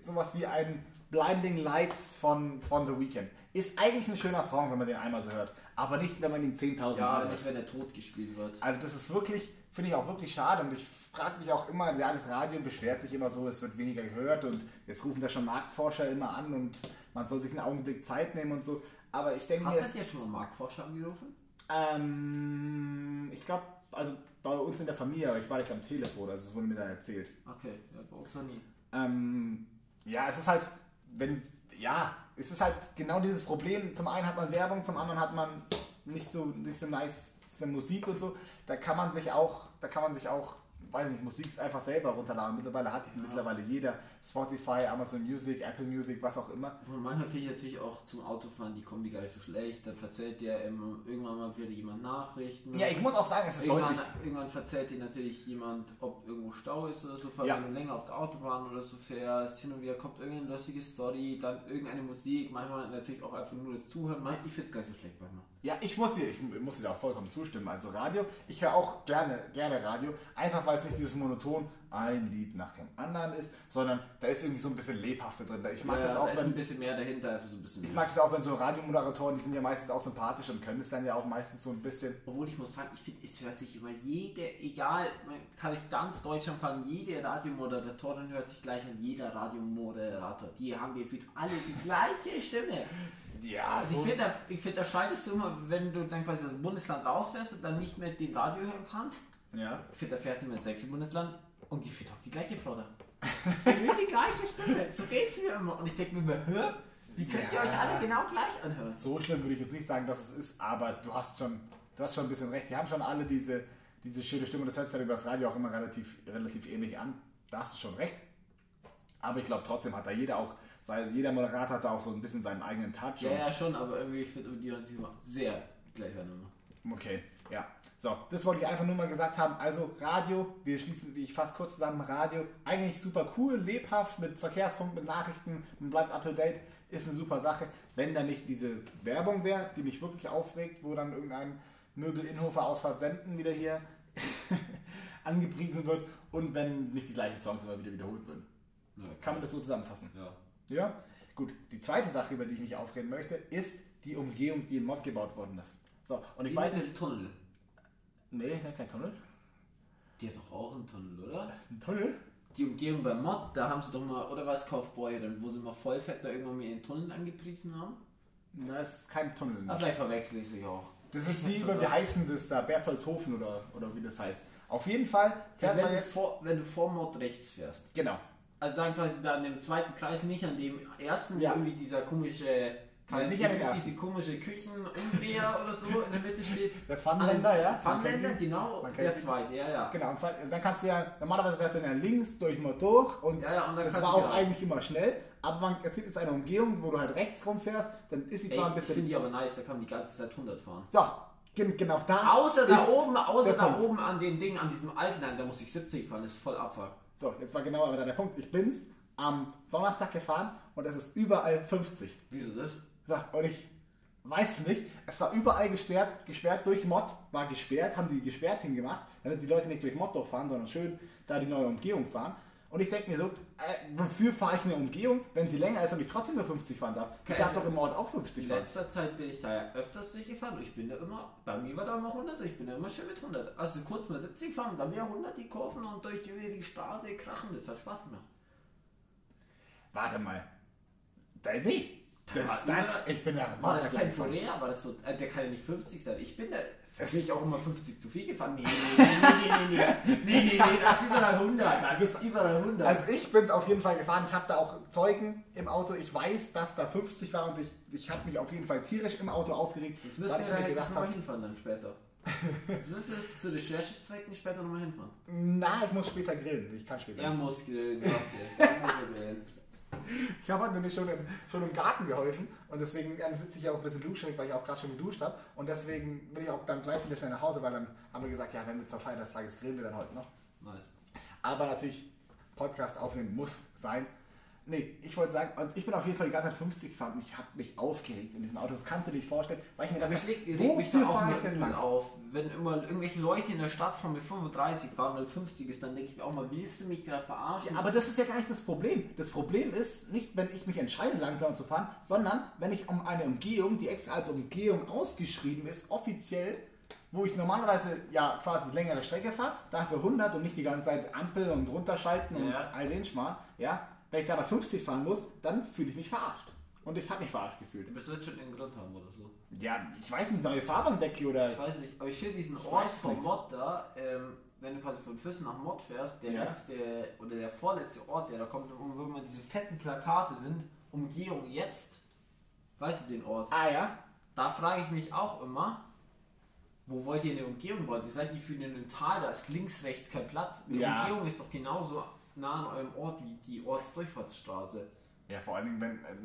Speaker 1: sowas wie ein Blinding Lights von, von The Weeknd. Ist eigentlich ein schöner Song, wenn man den einmal so hört. Aber nicht, wenn man ihn 10.000
Speaker 2: Ja,
Speaker 1: Mal hört.
Speaker 2: nicht wenn er tot gespielt wird.
Speaker 1: Also das ist wirklich, finde ich auch wirklich schade und ich frage mich auch immer, ja, das Radio beschwert sich immer so, es wird weniger gehört und jetzt rufen da schon Marktforscher immer an und man soll sich einen Augenblick Zeit nehmen und so. Aber ich denke mir,
Speaker 2: Hast du ja schon mal Marktforscher angerufen?
Speaker 1: ähm, ich glaube, also bei uns in der Familie, aber ich war nicht am Telefon, also es wurde mir dann erzählt.
Speaker 2: Okay, ja, bei uns noch nie.
Speaker 1: Ähm, ja, es ist halt, wenn, ja, es ist halt genau dieses Problem. Zum einen hat man Werbung, zum anderen hat man nicht so, nicht so nice Musik und so. Da kann man sich auch, da kann man sich auch, weiß nicht, Musik einfach selber runterladen. Mittlerweile hat mittlerweile jeder Spotify, Amazon Music, Apple Music, was auch immer.
Speaker 2: Von manchmal finde ich natürlich auch zum Autofahren die Kombi gar nicht so schlecht. Dann verzählt dir immer, irgendwann mal wieder jemand Nachrichten.
Speaker 1: Ja, ich muss auch sagen, es ist
Speaker 2: Irgendwann,
Speaker 1: deutlich.
Speaker 2: irgendwann verzählt dir natürlich jemand, ob irgendwo Stau ist oder so, vor
Speaker 1: Ja.
Speaker 2: allem wenn du länger auf der Autobahn oder so fährst. Hin und wieder kommt irgendeine lustige Story, dann irgendeine Musik, manchmal natürlich auch einfach nur das Zuhören. Ich finde es gar nicht so schlecht manchmal.
Speaker 1: Ja, ich muss dir, ich muss dir da auch vollkommen zustimmen. Also Radio, ich höre auch gerne, gerne Radio, einfach weil es nicht dieses Monoton ein Lied nach dem anderen ist, sondern da ist irgendwie so ein bisschen lebhafter drin. Ich mag
Speaker 2: ja,
Speaker 1: das auch,
Speaker 2: da ist ein
Speaker 1: wenn,
Speaker 2: bisschen mehr dahinter, so ein bisschen
Speaker 1: ich
Speaker 2: mehr.
Speaker 1: mag das auch, wenn so Radiomoderatoren, die sind ja meistens auch sympathisch und können es dann ja auch meistens so ein bisschen.
Speaker 2: Obwohl ich muss sagen, ich finde, es hört sich immer jede, egal, man kann ich ganz Deutschland fahren, jede Radiomoderatorin hört sich gleich an, jeder Radiomoderator. Die haben gefühlt alle die gleiche Stimme.
Speaker 1: Ja,
Speaker 2: Also ich finde, da, find, da scheidest du immer, wenn du dann quasi das Bundesland rausfährst und dann nicht mehr den Radio hören kannst.
Speaker 1: ja.
Speaker 2: Ich finde, da fährst du immer ins nächste Bundesland und gefühlt auch die gleiche da. Die gleiche Stimme. So geht's mir immer. Und ich denke mir immer, hör, wie könnt ihr
Speaker 1: Ja.
Speaker 2: euch alle genau gleich anhören?
Speaker 1: So schlimm würde ich jetzt nicht sagen, dass es ist, aber du hast schon, du hast schon ein bisschen recht. Die haben schon alle diese, diese schöne Stimme. Das hört sich dann über das Radio auch immer relativ, relativ ähnlich an. Da hast du schon recht. Aber ich glaube trotzdem hat da jeder auch, sein, jeder Moderator hat da auch so ein bisschen seinen eigenen Touch.
Speaker 2: Ja, ja, schon, aber irgendwie, ich finde, die hören sich immer sehr gleich an. Immer.
Speaker 1: Okay, ja. So, das wollte ich einfach nur mal gesagt haben. Also Radio, wir schließen, wie ich fast kurz zusammen, Radio, eigentlich super cool, lebhaft, mit Verkehrsfunk, mit Nachrichten, man bleibt up to date, ist eine super Sache. Wenn da nicht diese Werbung wäre, die mich wirklich aufregt, wo dann irgendein Möbel-Inhofer aus Senden wieder hier angepriesen wird und wenn nicht die gleichen Songs immer wieder wiederholt würden.
Speaker 2: Ja,
Speaker 1: Kann man das so zusammenfassen?
Speaker 2: Ja.
Speaker 1: Ja, gut. Die zweite Sache, über die ich mich aufreden möchte, ist die Umgehung, die in Mod gebaut worden ist. So, und ich
Speaker 2: Ich
Speaker 1: weiß nicht.
Speaker 2: Tunnel.
Speaker 1: Nee, da kein Tunnel.
Speaker 2: Die hat doch auch einen Tunnel, oder?
Speaker 1: Ein Tunnel?
Speaker 2: Die Umgehung bei Mod, da haben sie doch mal, oder was Kaufbeuren, wo sie mal Vollfett da irgendwann mal ihren Tunnel angepriesen haben?
Speaker 1: Da ist kein Tunnel.
Speaker 2: Ah, vielleicht verwechsel ich sie auch.
Speaker 1: Das ist die über, wie heißen das da? Bertholdshofen oder, oder wie das heißt. Auf jeden Fall fährt
Speaker 2: wenn,
Speaker 1: man
Speaker 2: du
Speaker 1: jetzt.
Speaker 2: vor, wenn du vor Mod rechts fährst.
Speaker 1: Genau.
Speaker 2: Also dann quasi da an dem zweiten Kreis, nicht an dem ersten,
Speaker 1: Ja.
Speaker 2: wo irgendwie dieser komische,
Speaker 1: Nein, nicht ersten.
Speaker 2: diese komische Küchenumdreher oder so in der Mitte steht.
Speaker 1: Der Pfannenwender, ja. Ihn.
Speaker 2: genau, der zweite, ja, ja.
Speaker 1: Genau, und, zwar, und dann kannst du ja, normalerweise wärst du dann ja links durch mal durch und,
Speaker 2: Ja, ja, und dann
Speaker 1: das war auch
Speaker 2: wieder-
Speaker 1: eigentlich immer schnell, aber man, es gibt jetzt eine Umgehung, wo du halt rechts rumfährst, dann ist sie zwar ein
Speaker 2: Ich finde
Speaker 1: bisschen.
Speaker 2: die aber nice, da kann man die ganze Zeit 100 fahren.
Speaker 1: So, gen- genau da.
Speaker 2: Außer da oben, außer da
Speaker 1: Punkt.
Speaker 2: oben an dem Ding, an diesem alten, da muss ich 70 fahren, das ist voll Abfuck.
Speaker 1: So, jetzt war genau aber da der Punkt. Ich bin's am Donnerstag gefahren und es ist überall 50.
Speaker 2: Wieso das?
Speaker 1: So, und ich weiß nicht, es war überall gesperrt, gesperrt durch Mod, war gesperrt, haben die gesperrt hingemacht, damit die Leute nicht durch Mod durchfahren, sondern schön da die neue Umgehung fahren. Und ich denke mir so, äh, wofür fahre ich eine Umgehung, wenn sie länger ist und ich trotzdem nur 50 fahren darf? Ich darf
Speaker 2: also-
Speaker 1: doch im Mod auch 50
Speaker 2: In
Speaker 1: fahren.
Speaker 2: letzter Zeit bin ich da ja öfters durchgefahren und ich bin da immer, bei mir war da immer 100, ich bin da immer schön mit 100. Also kurz mal 70 fahren, dann wieder 100 die Kurven und durch die, die Straße krachen, das hat Spaß gemacht.
Speaker 1: Warte mal. Da, nee. Das, das,
Speaker 2: über-
Speaker 1: ich bin ja
Speaker 2: War das
Speaker 1: gleich
Speaker 2: temporär? War das so, äh, der kann ja nicht 50 sein. Ich bin da,
Speaker 1: das
Speaker 2: bin ich auch immer 50 zu viel gefahren. Nee, nee, nee, nee, nee, nee, nee, nee, das ist über 100, das ist über 100.
Speaker 1: Also ich bin es auf jeden Fall gefahren. Ich habe da auch Zeugen im Auto. Ich weiß, dass da 50 war und ich, ich habe mich auf jeden Fall tierisch im Auto aufgeregt. Das
Speaker 2: müssen wir da
Speaker 1: halt
Speaker 2: nochmal hinfahren dann später. Jetzt müssen wir zu Recherchezwecken später nochmal hinfahren.
Speaker 1: Na, ich muss später grillen. Ich kann später
Speaker 2: Er
Speaker 1: nicht.
Speaker 2: muss grillen, sagt er. Er muss grillen.
Speaker 1: Ich habe heute nämlich schon im, schon im Garten geholfen und deswegen ähm, sitze ich ja auch ein bisschen luschig, weil ich auch gerade schon geduscht habe. Und deswegen will ich auch dann gleich wieder schnell nach Hause, weil dann haben wir gesagt, ja, wenn wir zur Feier des Tages grillen wir dann heute noch.
Speaker 2: Nice.
Speaker 1: Aber natürlich, Podcast aufnehmen muss sein. Nee, ich wollte sagen, und ich bin auf jeden Fall die ganze Zeit 50 gefahren und ich habe mich aufgeregt in diesem Auto. Das kannst du dir nicht vorstellen, weil ich mir dachte,
Speaker 2: Ich reg mich da auch
Speaker 1: ich denn lang?
Speaker 2: auf. Wenn immer irgendwelche Leute in der Stadt fahren mit 35 fahren, weil 50 ist, dann denke ich mir auch mal, willst du mich gerade verarschen?
Speaker 1: Ja, aber das ist ja gar nicht das Problem. Das Problem ist nicht, wenn ich mich entscheide, langsamer zu fahren, sondern wenn ich um eine Umgehung, die extra als Umgehung ausgeschrieben ist, offiziell wo ich normalerweise ja quasi längere Strecke fahre, dafür 100 und nicht die ganze Zeit Ampel und runterschalten und
Speaker 2: Ja.
Speaker 1: all den Schmarrn, ja, wenn ich da mal 50 fahren muss, dann fühle ich mich verarscht. Und ich habe mich verarscht gefühlt.
Speaker 2: Du wirst jetzt schon einen Grund haben oder so.
Speaker 1: Ja, ich weiß nicht, neue Fahrbahndecke oder...
Speaker 2: Ich weiß nicht, aber ich finde diesen Ort
Speaker 1: nicht.
Speaker 2: Mod da, ähm, wenn du quasi von Füssen nach Mod fährst, der
Speaker 1: Ja.
Speaker 2: letzte oder der vorletzte Ort, der da kommt, wo immer diese fetten Plakate sind, Umgehung jetzt. Weißt du den Ort?
Speaker 1: Ah ja,
Speaker 2: Da frage ich mich auch immer, wo wollt ihr eine Umgehung bauen? Ihr seid die für einen Tal, da ist links, rechts kein Platz. Eine
Speaker 1: Ja.
Speaker 2: Umgehung ist doch genauso nah an eurem Ort wie die Ortsdurchfahrtsstraße.
Speaker 1: Ja, vor allen Dingen, wenn. äh,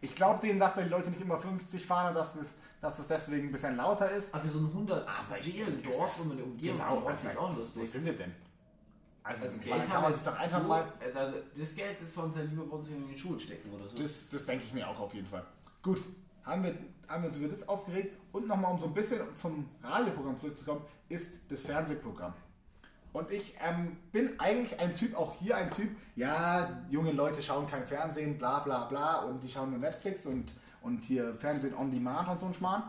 Speaker 2: Ich
Speaker 1: Ich glaube denen, dass die Leute nicht immer 50 fahren und dass es, dass es deswegen ein bisschen lauter ist.
Speaker 2: Aber für so ein 100
Speaker 1: Aber ich
Speaker 2: Seelen
Speaker 1: denke, es
Speaker 2: Dorf,
Speaker 1: ist-
Speaker 2: wo man eine Umgehung
Speaker 1: genau,
Speaker 2: zu
Speaker 1: also,
Speaker 2: ist auch
Speaker 1: Wo
Speaker 2: lustig.
Speaker 1: sind wir denn? Also,
Speaker 2: Also Geld
Speaker 1: kann man sich doch einfach
Speaker 2: so,
Speaker 1: mal.
Speaker 2: äh, da- Das Geld ist sollte lieber bei uns in die Schulen stecken oder so.
Speaker 1: Das, das denke ich mir auch auf jeden Fall. Gut, haben wir, haben wir uns über das aufgeregt und nochmal, um so ein bisschen zum Radioprogramm zurückzukommen, ist das Fernsehprogramm. Und ich ähm, bin eigentlich ein Typ, auch hier ein Typ, ja, junge Leute schauen kein Fernsehen, bla bla bla, und die schauen nur Netflix und, und hier Fernsehen on Demand und so ein Schmarrn.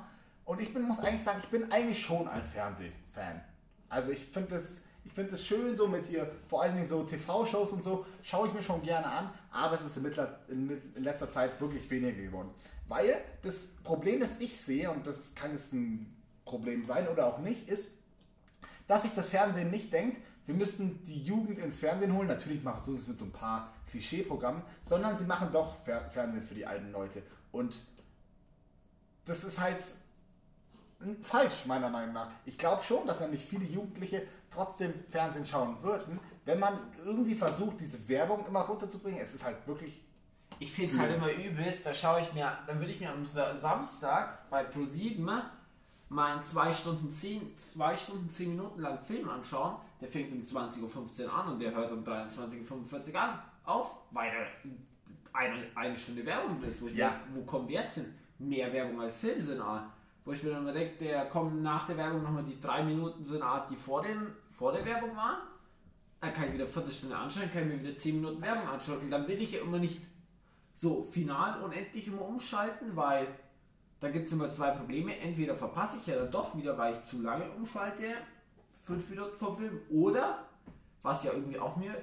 Speaker 1: Und ich bin, muss eigentlich sagen, ich bin eigentlich schon ein Fernsehfan. Also ich finde das, ich finde das schön so mit hier, vor allen Dingen so TV-Shows und so, schaue ich mir schon gerne an, aber es ist in, mittler, in, in letzter Zeit wirklich weniger geworden. Weil das Problem, das ich sehe, und das kann es ein Problem sein oder auch nicht, ist, dass sich das Fernsehen nicht denkt, wir müssten die Jugend ins Fernsehen holen. Natürlich machen sie es mit so ein paar Klischee-Programmen, sondern sie machen doch Fer Fernsehen für die alten Leute. Und das ist halt falsch, meiner Meinung nach. Ich glaube schon, dass nämlich viele Jugendliche trotzdem Fernsehen schauen würden, wenn man irgendwie versucht, diese Werbung immer runterzubringen. Es ist halt wirklich.
Speaker 2: Ich finde es halt immer übelst, da schaue ich mir, dann würde ich mir am Sa- Samstag bei Pro7 mal einen 2 Stunden 10, 2 Stunden 10 Minuten lang Film anschauen. Der fängt um 20.15 Uhr an und der hört um 23.45 Uhr an auf, weil da eine, eine Stunde Werbung ist, wo ich
Speaker 1: Ja.
Speaker 2: mir, wo kommen wir jetzt hin? Mehr Werbung als Film sind an. Wo ich mir dann immer denke, der kommen nach der Werbung nochmal die drei Minuten so eine Art, die vor, dem, vor der Werbung waren. Dann kann ich wieder eine Viertelstunde anschauen, kann ich mir wieder 10 Minuten Werbung anschauen. Und dann will ich ja immer nicht so final unendlich immer umschalten, weil da gibt es immer zwei Probleme. Entweder verpasse ich ja dann doch wieder, weil ich zu lange umschalte, fünf Minuten vom Film, oder, was ja irgendwie auch mir,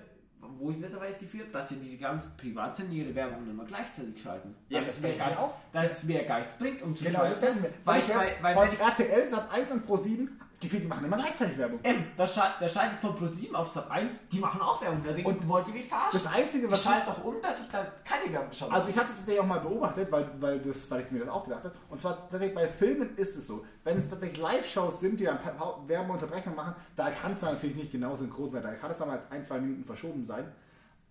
Speaker 2: wo ich mittlerweile das Gefühl habe, dass sie diese ganz Privatsender ihre Werbung immer gleichzeitig schalten.
Speaker 1: Ja,
Speaker 2: Dass
Speaker 1: das
Speaker 2: mir
Speaker 1: denke ich mir auch.
Speaker 2: Dass es mehr Geist bringt, um zu
Speaker 1: Genau,
Speaker 2: schalten.
Speaker 1: das denken wir.
Speaker 2: Weil
Speaker 1: Weil
Speaker 2: ich, weil, weil, ich,
Speaker 1: RTL, Sat 1 und Pro 7, gefühlt, die machen immer gleichzeitig Werbung.
Speaker 2: eben, da, schal, da schalte ich von Pro7 auf Sat 1, die machen auch Werbung. Da denke ich,
Speaker 1: Und
Speaker 2: wollt ihr mich verarschen?
Speaker 1: Das Einzige,
Speaker 2: ich
Speaker 1: was
Speaker 2: schalte doch um, dass ich da keine Werbung schaue.
Speaker 1: Also ich habe das tatsächlich auch mal beobachtet, weil, weil, das, weil ich mir das auch gedacht habe. Und zwar tatsächlich bei Filmen ist es so. Wenn es tatsächlich Live-Shows sind, die dann Werbeunterbrechungen machen, da kann es dann natürlich nicht genau synchron sein. Da kann es dann mal ein, zwei Minuten verschoben sein.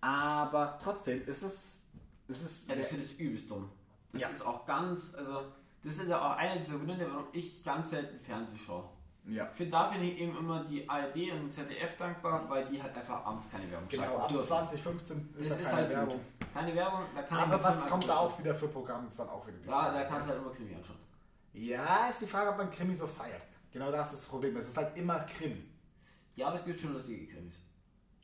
Speaker 1: Aber trotzdem ist es, ist es sehr,
Speaker 2: ich finde es übelst dumm. Das
Speaker 1: Ja.
Speaker 2: ist auch ganz, also das sind ja auch einer dieser Gründe, warum ich ganz selten Fernsehen schaue.
Speaker 1: Ja.
Speaker 2: Finde, da finde ich eben immer die ARD und ZDF dankbar, weil die halt einfach abends keine Werbung
Speaker 1: Genau,
Speaker 2: schalten
Speaker 1: ab
Speaker 2: dürfen.
Speaker 1: 2015 ist
Speaker 2: Das
Speaker 1: da
Speaker 2: ist
Speaker 1: keine
Speaker 2: halt
Speaker 1: Werbung.
Speaker 2: gut. Keine Werbung, da kann ich
Speaker 1: Aber was kommt da auch wieder für Programme, ist dann auch wieder die
Speaker 2: Ja,
Speaker 1: Frage.
Speaker 2: da kannst du halt immer Krimi anschauen.
Speaker 1: Ja, ist die Frage, ob man Krimi so feiert. Genau das ist das Problem. Es ist halt immer Krimi.
Speaker 2: Ja, aber es gibt schon lustige Krimis.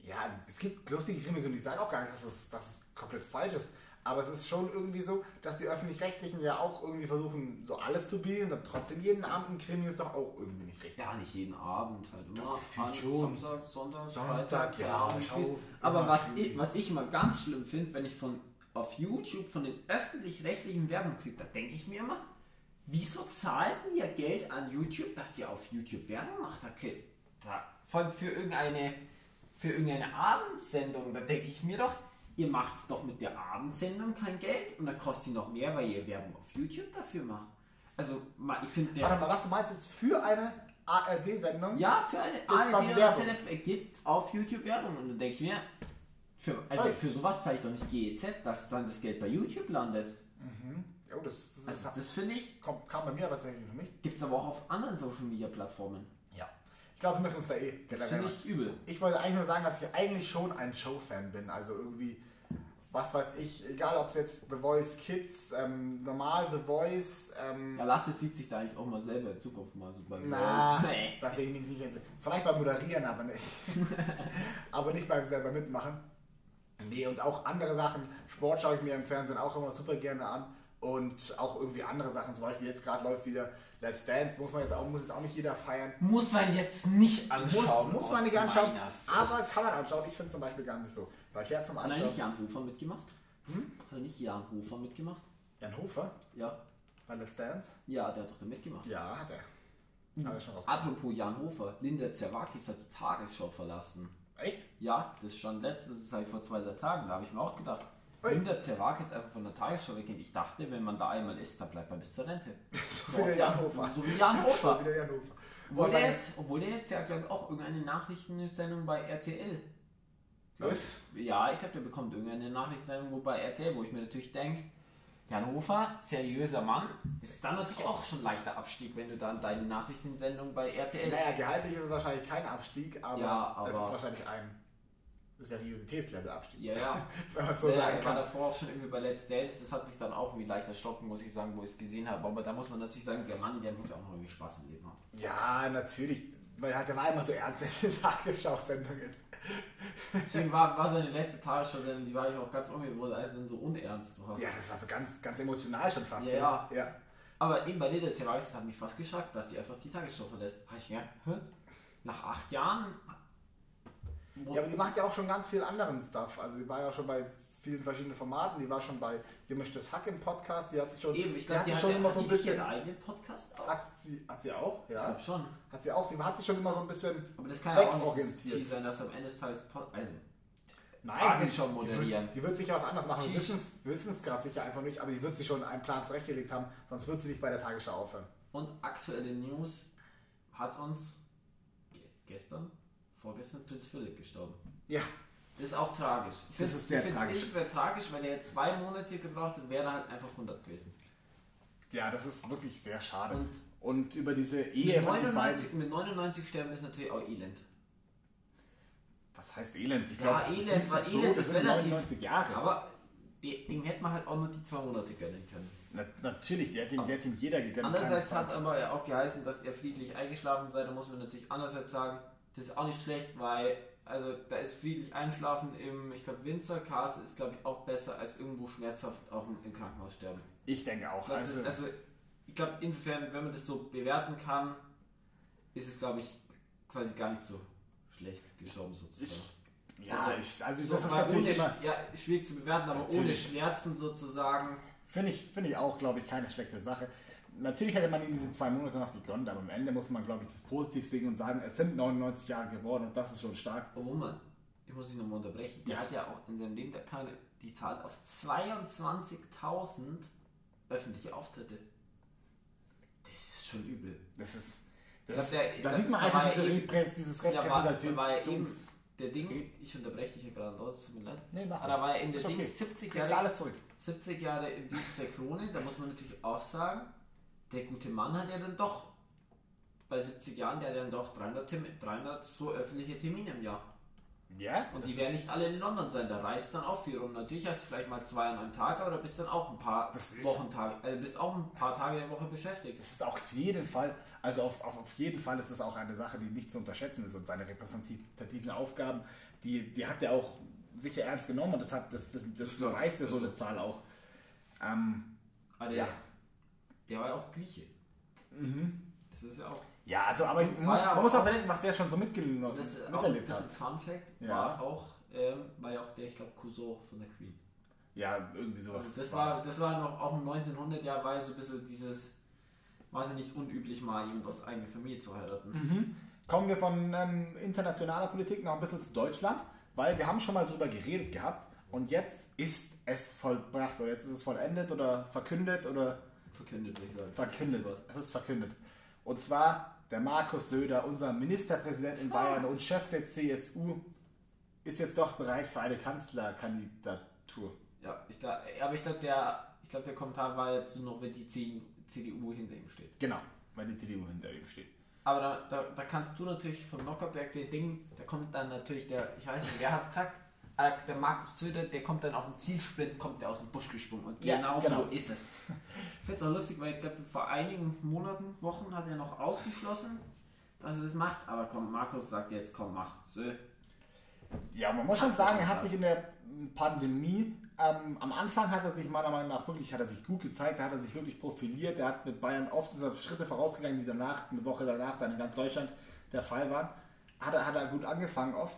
Speaker 1: Ja, es gibt lustige Krimis und ich sage auch gar nicht, dass es, dass es komplett falsch ist. Aber es ist schon irgendwie so, dass die Öffentlich-Rechtlichen ja auch irgendwie versuchen, so alles zu bieten. Und trotzdem jeden Abend ein Krimi ist doch auch irgendwie nicht richtig.
Speaker 2: Ja, nicht jeden Abend halt immer.
Speaker 1: Doch, viel schon.
Speaker 2: Samstag, Sonntag,
Speaker 1: Sonntag,
Speaker 2: Freitag,
Speaker 1: ja, schau,
Speaker 2: viel. Aber was
Speaker 1: Krimi.
Speaker 2: ich, was ich immer ganz schlimm finde, wenn ich von auf YouTube von den öffentlich-rechtlichen Werbung kriege, da denke ich mir immer, wieso zahlt ihr Geld an YouTube, dass ihr auf YouTube Werbung macht? Da, da, vor allem für irgendeine, für irgendeine Abendsendung, da denke ich mir doch, ihr macht doch mit der Abendsendung kein Geld und dann kostet sie noch mehr, weil ihr Werbung auf YouTube dafür macht. Also, ich finde der.
Speaker 1: Warte mal, was du meinst jetzt für eine ARD-Sendung?
Speaker 2: Ja, für eine
Speaker 1: quasi
Speaker 2: ARD oder
Speaker 1: Werbung.
Speaker 2: ZDF gibt es auf YouTube Werbung. Und dann denke ich mir, für, also für sowas zahle ich doch nicht GEZ, dass dann das Geld bei YouTube landet.
Speaker 1: Oh, das, das,
Speaker 2: Also
Speaker 1: das,
Speaker 2: das finde ich,
Speaker 1: kommt, kam bei mir aber tatsächlich noch nicht.
Speaker 2: gibt es aber auch auf anderen Social Media Plattformen.
Speaker 1: Ich glaube, wir müssen uns da eh
Speaker 2: Das finde ich übel.
Speaker 1: Ich wollte eigentlich nur sagen, dass ich eigentlich schon ein Show-Fan bin. Also irgendwie, was weiß ich, egal ob es jetzt The Voice Kids, ähm, normal The Voice, ähm,
Speaker 2: Ja, Lasse sieht sich da eigentlich auch mal selber in Zukunft mal so bei
Speaker 1: na,
Speaker 2: Voice. Nee.
Speaker 1: das sehe ich mich nicht. jetzt- Vielleicht beim Moderieren, aber nicht. aber nicht beim selber mitmachen. Nee, und auch andere Sachen. Sport schaue ich mir im Fernsehen auch immer super gerne an. und auch irgendwie andere Sachen. Zum Beispiel jetzt gerade läuft wieder Let's Dance, muss man jetzt auch, muss jetzt auch nicht jeder feiern.
Speaker 2: Muss man jetzt nicht anschauen.
Speaker 1: Muss, muss man nicht anschauen, aber kann man anschauen. Ich finde es zum Beispiel gar nicht so. Weil klar zum
Speaker 2: Hat er
Speaker 1: Anschauen.
Speaker 2: nicht Jan Hofer mitgemacht? Hm? Hat er nicht Jan Hofer mitgemacht?
Speaker 1: Jan Hofer
Speaker 2: Ja.
Speaker 1: bei Let's Dance?
Speaker 2: Ja, der hat doch da mitgemacht.
Speaker 1: Ja, hat er.
Speaker 2: Mhm.
Speaker 1: Hat er schon.
Speaker 2: Apropos Jan Hofer, Linda Zerwakis hat die Tagesschau verlassen.
Speaker 1: Echt?
Speaker 2: Ja, das stand letztes, das ist halt vor zwei drei Tagen, da habe ich mir auch gedacht.
Speaker 1: Ui.
Speaker 2: Linda Zerwakis einfach von der Tagesschau weggehen. Ich dachte, wenn man da einmal ist, dann bleibt man bis zur Rente.
Speaker 1: So wie der Jan Hofer.
Speaker 2: So wie Jan
Speaker 1: So
Speaker 2: Hofer.
Speaker 1: wie der Jan Hofer.
Speaker 2: Obwohl der, jetzt, obwohl der jetzt ja, glaube ich, auch irgendeine Nachrichtensendung bei RTL.
Speaker 1: Was?
Speaker 2: Ja, ich glaube, der bekommt irgendeine Nachrichtensendung wo bei RTL, wo ich mir natürlich denke, Jan Hofer, seriöser Mann, das ist dann natürlich auch schon ein leichter Abstieg, wenn du dann deine Nachrichtensendung bei RTL.
Speaker 1: Naja, gehaltlich ist es wahrscheinlich kein Abstieg, aber,
Speaker 2: Ja, aber-
Speaker 1: es ist wahrscheinlich ein Seriositätslevel-Abstieg.
Speaker 2: Ja, ja.
Speaker 1: Wenn man so
Speaker 2: Ja,
Speaker 1: sagen
Speaker 2: er war
Speaker 1: kann.
Speaker 2: davor auch schon irgendwie bei Let's Dance, das hat mich dann auch irgendwie leicht erschrocken, muss ich sagen, wo ich es gesehen habe. Aber da muss man natürlich sagen, der Mann, der muss auch noch irgendwie Spaß im Leben haben.
Speaker 1: Ja, natürlich. Weil er der war immer so ernst in den Tagesschau-Sendungen.
Speaker 2: Deswegen war, war seine letzte Tagesschau-Sendung, die war ich auch ganz ungewohnt, als er dann so unernst war.
Speaker 1: Ja, das war so ganz, ganz emotional schon fast.
Speaker 2: Ja,
Speaker 1: gell? ja.
Speaker 2: Aber eben bei Leda Zerweiß hat mich fast geschockt, dass sie einfach die Tagesschau verlässt. Habe ich gedacht, hä? Nach acht Jahren?
Speaker 1: Ja, aber die macht ja auch schon ganz viel anderen Stuff. Also die war ja schon bei vielen verschiedenen Formaten. Die war schon bei Gemischtes Hack im Podcast. Die hat sich schon,
Speaker 2: eben, ich
Speaker 1: die
Speaker 2: glaube,
Speaker 1: hat
Speaker 2: die,
Speaker 1: sich
Speaker 2: hat
Speaker 1: schon
Speaker 2: ja-
Speaker 1: immer
Speaker 2: hat
Speaker 1: so
Speaker 2: die
Speaker 1: ein bisschen.
Speaker 2: ihren eigenen Podcast auch.
Speaker 1: Hat sie, hat sie auch,
Speaker 2: Ich
Speaker 1: ja.
Speaker 2: glaube schon.
Speaker 1: Hat sie auch. Sie hat sich schon immer so ein bisschen.
Speaker 2: Aber das kann ja auch nicht das. Ziel sein, dass am Ende des Tages... Also,
Speaker 1: Nein,
Speaker 2: Tagesschau
Speaker 1: sie,
Speaker 2: moderieren.
Speaker 1: Die wird, die wird sicher was anderes machen. Wir wissen es- gerade sicher einfach nicht, aber die wird sich schon einen Plan zurechtgelegt haben, sonst wird sie nicht bei der Tagesschau aufhören.
Speaker 2: und aktuelle News hat uns ge- gestern, vorgestern Prinz Philipp gestorben.
Speaker 1: Ja,
Speaker 2: Das ist auch tragisch. Ich
Speaker 1: Das ist sehr
Speaker 2: ich
Speaker 1: tragisch.
Speaker 2: nicht mehr tragisch, weil er zwei Monate gebraucht hat, wäre er halt einfach 100 gewesen.
Speaker 1: ja, das ist wirklich sehr schade.
Speaker 2: Und
Speaker 1: Und über diese
Speaker 2: mit
Speaker 1: Ehe den
Speaker 2: 99,
Speaker 1: beiden.
Speaker 2: mit 99 sterben ist natürlich auch elend.
Speaker 1: Was heißt Elend? Ich
Speaker 2: Ja,
Speaker 1: glaube,
Speaker 2: Elend, weil
Speaker 1: es so,
Speaker 2: Elend
Speaker 1: das
Speaker 2: ist relativ.
Speaker 1: 99 Jahre.
Speaker 2: Aber dem hätte man halt auch nur die zwei Monate gönnen können.
Speaker 1: Na, natürlich, die hat ihm, die hat ihm jeder gegönnt.
Speaker 2: Andererseits hat es aber auch geheißen, dass er friedlich eingeschlafen sei. Da muss man natürlich andererseits sagen, das ist auch nicht schlecht, weil also da ist friedlich einschlafen im, ich glaube, Winzerkase ist glaube ich auch besser als irgendwo schmerzhaft auch im, Krankenhaus sterben.
Speaker 1: Ich denke
Speaker 2: Ich
Speaker 1: auch.
Speaker 2: glaube,
Speaker 1: Also,
Speaker 2: das, also, ich glaube insofern, wenn man das so bewerten kann, ist es glaube ich quasi gar nicht so schlecht gestorben sozusagen.
Speaker 1: ja,
Speaker 2: also-
Speaker 1: ich, also
Speaker 2: So,
Speaker 1: das ist natürlich
Speaker 2: ohne,
Speaker 1: immer,
Speaker 2: ja, schwierig zu bewerten, aber ohne
Speaker 1: Natürlich.
Speaker 2: Schmerzen sozusagen.
Speaker 1: finde ich, finde ich auch, glaube ich, keine schlechte Sache. Natürlich hätte man ihm diese zwei Monate noch gegönnt, aber am Ende muss man, glaube ich, das positiv sehen und sagen, es sind 99 Jahre geworden und das ist schon stark.
Speaker 2: Obwohl man, ich muss ihn nochmal unterbrechen, der
Speaker 1: Ja.
Speaker 2: hat ja auch in seinem Leben der keine, die Zahl auf 22.000 öffentliche Auftritte. Das ist schon übel.
Speaker 1: Das ist. Das,
Speaker 2: glaub, der-
Speaker 1: da
Speaker 2: da-
Speaker 1: sieht man einfach diese
Speaker 2: eben-
Speaker 1: Reprä dieses
Speaker 2: war, war eben
Speaker 1: Repräsentations...
Speaker 2: der Ding, ich unterbreche dich hier gerade es tut mir leid.
Speaker 1: Nee, mach
Speaker 2: Aber da war ja eben der Ding,
Speaker 1: okay.
Speaker 2: 70
Speaker 1: Kriegst du
Speaker 2: Jahre,
Speaker 1: alles zurück.
Speaker 2: 70 Jahre im Dienst der Krone, da muss man natürlich auch sagen, der gute Mann hat ja dann doch bei 70 Jahren, der hat dann doch 300, Termi- 300 so öffentliche Termine im Jahr.
Speaker 1: Ja,
Speaker 2: Und
Speaker 1: das
Speaker 2: die werden nicht alle in London sein, da reist dann auch viel rum. Natürlich hast du vielleicht mal zwei an einem Tag, aber du bist dann auch ein paar
Speaker 1: Das
Speaker 2: Wochentage, äh, bist auch ein paar Tage der Woche beschäftigt.
Speaker 1: Das ist auch auf jeden Fall, also auf, auf, auf jeden Fall ist es auch eine Sache, die nicht zu unterschätzen ist und seine repräsentativen Aufgaben, die, die hat er auch sicher ernst genommen und das, hat, das, das, das
Speaker 2: ich.
Speaker 1: beweist ja so
Speaker 2: Also-
Speaker 1: eine Zahl auch. Ähm,
Speaker 2: Aber
Speaker 1: Ja.
Speaker 2: Der, war ja auch Grieche.
Speaker 1: mhm.
Speaker 2: Das ist ja auch.
Speaker 1: ja, also aber ich muss,
Speaker 2: ja
Speaker 1: man muss auch
Speaker 2: auch-
Speaker 1: bedenken, was der schon so mitgenommen,
Speaker 2: Und das ist auch
Speaker 1: miterlebt
Speaker 2: bisschen
Speaker 1: hat.
Speaker 2: Fun Fact,
Speaker 1: Ja.
Speaker 2: war auch, ähm, war ja auch der, ich glaube, Cousin von der Queen.
Speaker 1: Ja, irgendwie sowas.
Speaker 2: Also das war, das war noch auch im 1900 Jahr war ja so ein bisschen dieses, war es nicht unüblich mal jemand aus eigener Familie zu heiraten.
Speaker 1: Mhm. Kommen wir von ähm, internationaler Politik noch ein bisschen zu Deutschland, weil wir haben schon mal drüber geredet gehabt und jetzt ist es vollbracht oder jetzt ist es vollendet oder verkündet oder
Speaker 2: Verkündet, würde ich sagen.
Speaker 1: verkündet.
Speaker 2: Das ist das
Speaker 1: Es ist verkündet. Und zwar der Markus Söder, unser Ministerpräsident in Bayern und Chef der CSU, ist jetzt doch bereit für eine Kanzlerkandidatur.
Speaker 2: Ja, ich glaub, aber ich glaube, der, ich glaub, der Kommentar war jetzt nur noch, wenn die CDU hinter ihm steht.
Speaker 1: Genau, weil die CDU hinter ihm steht.
Speaker 2: Aber da, da, da kannst du natürlich vom Nockerberg den Ding, da kommt dann natürlich der, ich weiß nicht, wer hat es gesagt, äh, der Markus Söder, der kommt dann auf dem Zielsprint, kommt der aus dem Busch gesprungen und
Speaker 1: Ja,
Speaker 2: genau,
Speaker 1: genau.
Speaker 2: so ist es. Ich finde es auch lustig, weil ich glaube, vor einigen Monaten, Wochen hat er noch ausgeschlossen, dass er das macht, aber komm, Markus sagt jetzt, komm, mach, so.
Speaker 1: Ja, man muss schon sagen, er hat sich in der Pandemie, ähm, am Anfang hat er sich meiner Meinung nach wirklich, hat er sich gut gezeigt, da hat er sich wirklich profiliert, er hat mit Bayern oft diese Schritte vorausgegangen, die danach, eine Woche danach dann in ganz Deutschland der Fall waren. Hat er, hat er gut angefangen oft.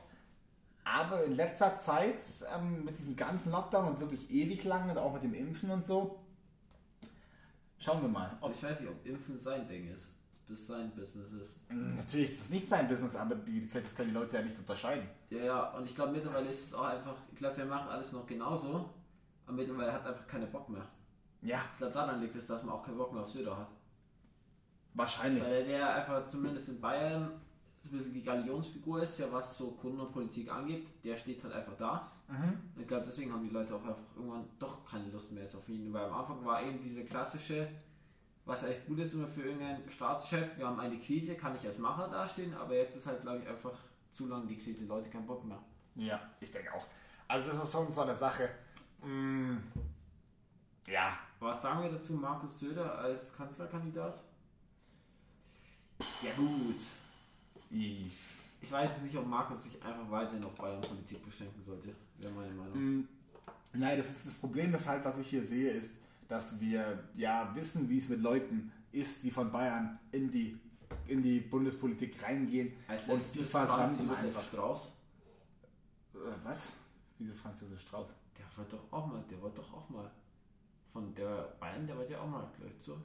Speaker 1: Aber in letzter Zeit, ähm, mit diesem ganzen Lockdown und wirklich ewig lang und auch mit dem Impfen und so, schauen wir mal.
Speaker 2: Aber ich weiß nicht, ob Impfen sein Ding ist. Ob das sein Business ist.
Speaker 1: Mm, Natürlich ist es nicht sein Business, aber die, das können die Leute ja nicht unterscheiden.
Speaker 2: Ja, ja, und ich glaube mittlerweile ist es auch einfach, ich glaube, der macht alles noch genauso, aber mittlerweile hat er einfach keine Bock mehr.
Speaker 1: Ja,
Speaker 2: Ich glaube, daran liegt es, dass man auch keinen Bock mehr auf Söder hat.
Speaker 1: wahrscheinlich.
Speaker 2: Weil der einfach zumindest in Bayern ein bisschen die Galionsfigur ist, ja, was so Corona-Politik angeht. Der steht halt einfach da.
Speaker 1: Mhm.
Speaker 2: Ich glaube, deswegen haben die Leute auch einfach irgendwann doch keine Lust mehr jetzt auf ihn. Weil am Anfang war eben diese klassische, was echt gut ist immer für irgendeinen Staatschef, wir haben eine Krise, kann ich als Macher dastehen, aber jetzt ist halt, glaube ich, einfach zu lang die Krise, Leute keinen Bock mehr.
Speaker 1: Ja, ich denke auch. Also das ist schon so eine Sache. Mm, ja,
Speaker 2: Was sagen wir dazu, Markus Söder als Kanzlerkandidat? Ja gut.
Speaker 1: Ich,
Speaker 2: Ich weiß nicht, ob Markus sich einfach weiterhin auf Bayern-Politik beschränken sollte, wäre meine Meinung.
Speaker 1: mm, nein, das ist das Problem, das halt, was ich hier sehe, ist, dass wir ja wissen, wie es mit Leuten ist, die von Bayern in die in die Bundespolitik reingehen
Speaker 2: Als
Speaker 1: und die
Speaker 2: Franz Josef. Strauß.
Speaker 1: Äh, was? Wieso Franz Josef Strauß?
Speaker 2: Der wollte doch auch mal, der wollte doch auch mal von der Bayern, der wollte ja auch mal gleich so.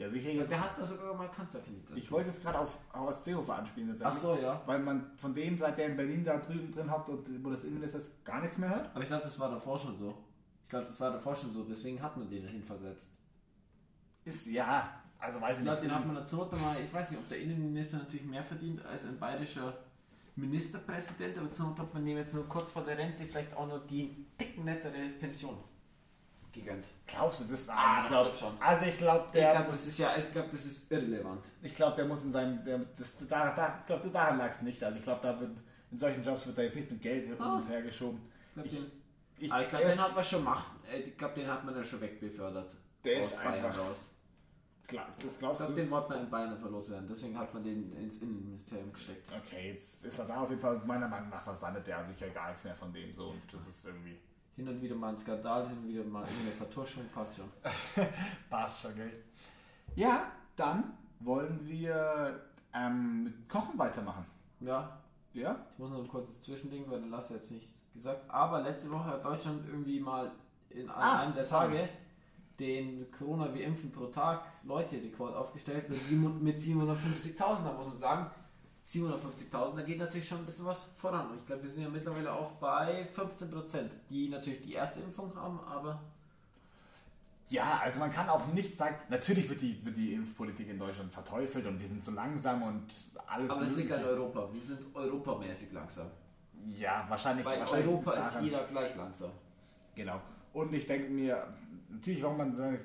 Speaker 1: Ja, sicher jetzt.
Speaker 2: Der hat da sogar mal Kanzlerkandidat.
Speaker 1: Ich wollte jetzt gerade auf Horst Seehofer anspielen,
Speaker 2: Ach so, ja.
Speaker 1: weil man von dem, seit der in Berlin da drüben drin hockt und wo das Innenminister ist, gar nichts mehr hört.
Speaker 2: Aber ich glaube, das war davor schon so. Ich glaube, das war davor schon so, deswegen hat man den dahin versetzt.
Speaker 1: Ist ja, also weiß
Speaker 2: Ich
Speaker 1: ich
Speaker 2: glaube, den hat man dazu nochmal, ich weiß nicht, ob der Innenminister natürlich mehr verdient als ein bayerischer Ministerpräsident, aber zur Not hat man dem jetzt nur kurz vor der Rente vielleicht auch noch die dicken nettere Pension gegönnt.
Speaker 1: Glaubst du das?
Speaker 2: Ah,
Speaker 1: Also,
Speaker 2: ich
Speaker 1: glaub,
Speaker 2: glaub schon.
Speaker 1: also ich glaube,
Speaker 2: Ich
Speaker 1: der,
Speaker 2: glaube,
Speaker 1: muss-
Speaker 2: das ist ja, ich glaube, das ist irrelevant.
Speaker 1: ich glaube, der muss in seinem, der, das, da, da, ich glaube, daran lag es nicht. Also ich glaube, da wird in solchen Jobs wird da jetzt nicht mit Geld hin
Speaker 2: Ah.
Speaker 1: und her geschoben.
Speaker 2: Ich glaube,
Speaker 1: Ich-
Speaker 2: den,
Speaker 1: Ich,
Speaker 2: aber ich glaub,
Speaker 1: er
Speaker 2: den hat man schon macht. Ich glaube, den hat man ja schon wegbefördert.
Speaker 1: Der
Speaker 2: aus
Speaker 1: ist
Speaker 2: Bayern
Speaker 1: einfach-
Speaker 2: raus.
Speaker 1: glaub, das
Speaker 2: Ich
Speaker 1: glaubst
Speaker 2: glaube,
Speaker 1: du?
Speaker 2: den wollte man in Bayern verloren werden. Deswegen hat man den ins Innenministerium gesteckt.
Speaker 1: Okay, jetzt ist er da auf jeden Fall meiner Meinung nach versandet der sicher gar nichts mehr von dem so und das ist irgendwie
Speaker 2: Hin und wieder mal ein Skandal, hin und wieder mal irgendeine Vertuschung, passt schon.
Speaker 1: passt schon, gell? Ja, dann wollen wir ähm, mit Kochen weitermachen.
Speaker 2: Ja,
Speaker 1: Ja?
Speaker 2: ich muss noch ein kurzes Zwischending, weil der Lasse jetzt nichts gesagt. Aber letzte Woche hat Deutschland irgendwie mal in
Speaker 1: Ah,
Speaker 2: einem der
Speaker 1: sorry.
Speaker 2: Tage den Corona wie Impfen pro Tag Leute-Rekord aufgestellt mit 750.000. Da muss man sagen, 750.000, da geht natürlich schon ein bisschen was voran. Und ich glaube, wir sind ja mittlerweile auch bei 15%, die natürlich die erste Impfung haben, aber
Speaker 1: Ja, also man kann auch nicht sagen, natürlich wird die, wird die Impfpolitik in Deutschland verteufelt und wir sind so langsam und alles
Speaker 2: Aber es liegt an. Europa. Wir sind europamäßig langsam.
Speaker 1: Ja, wahrscheinlich.
Speaker 2: Bei
Speaker 1: wahrscheinlich
Speaker 2: Europa ist
Speaker 1: daran.
Speaker 2: jeder gleich langsam.
Speaker 1: Genau. Und ich denke mir, natürlich, warum man,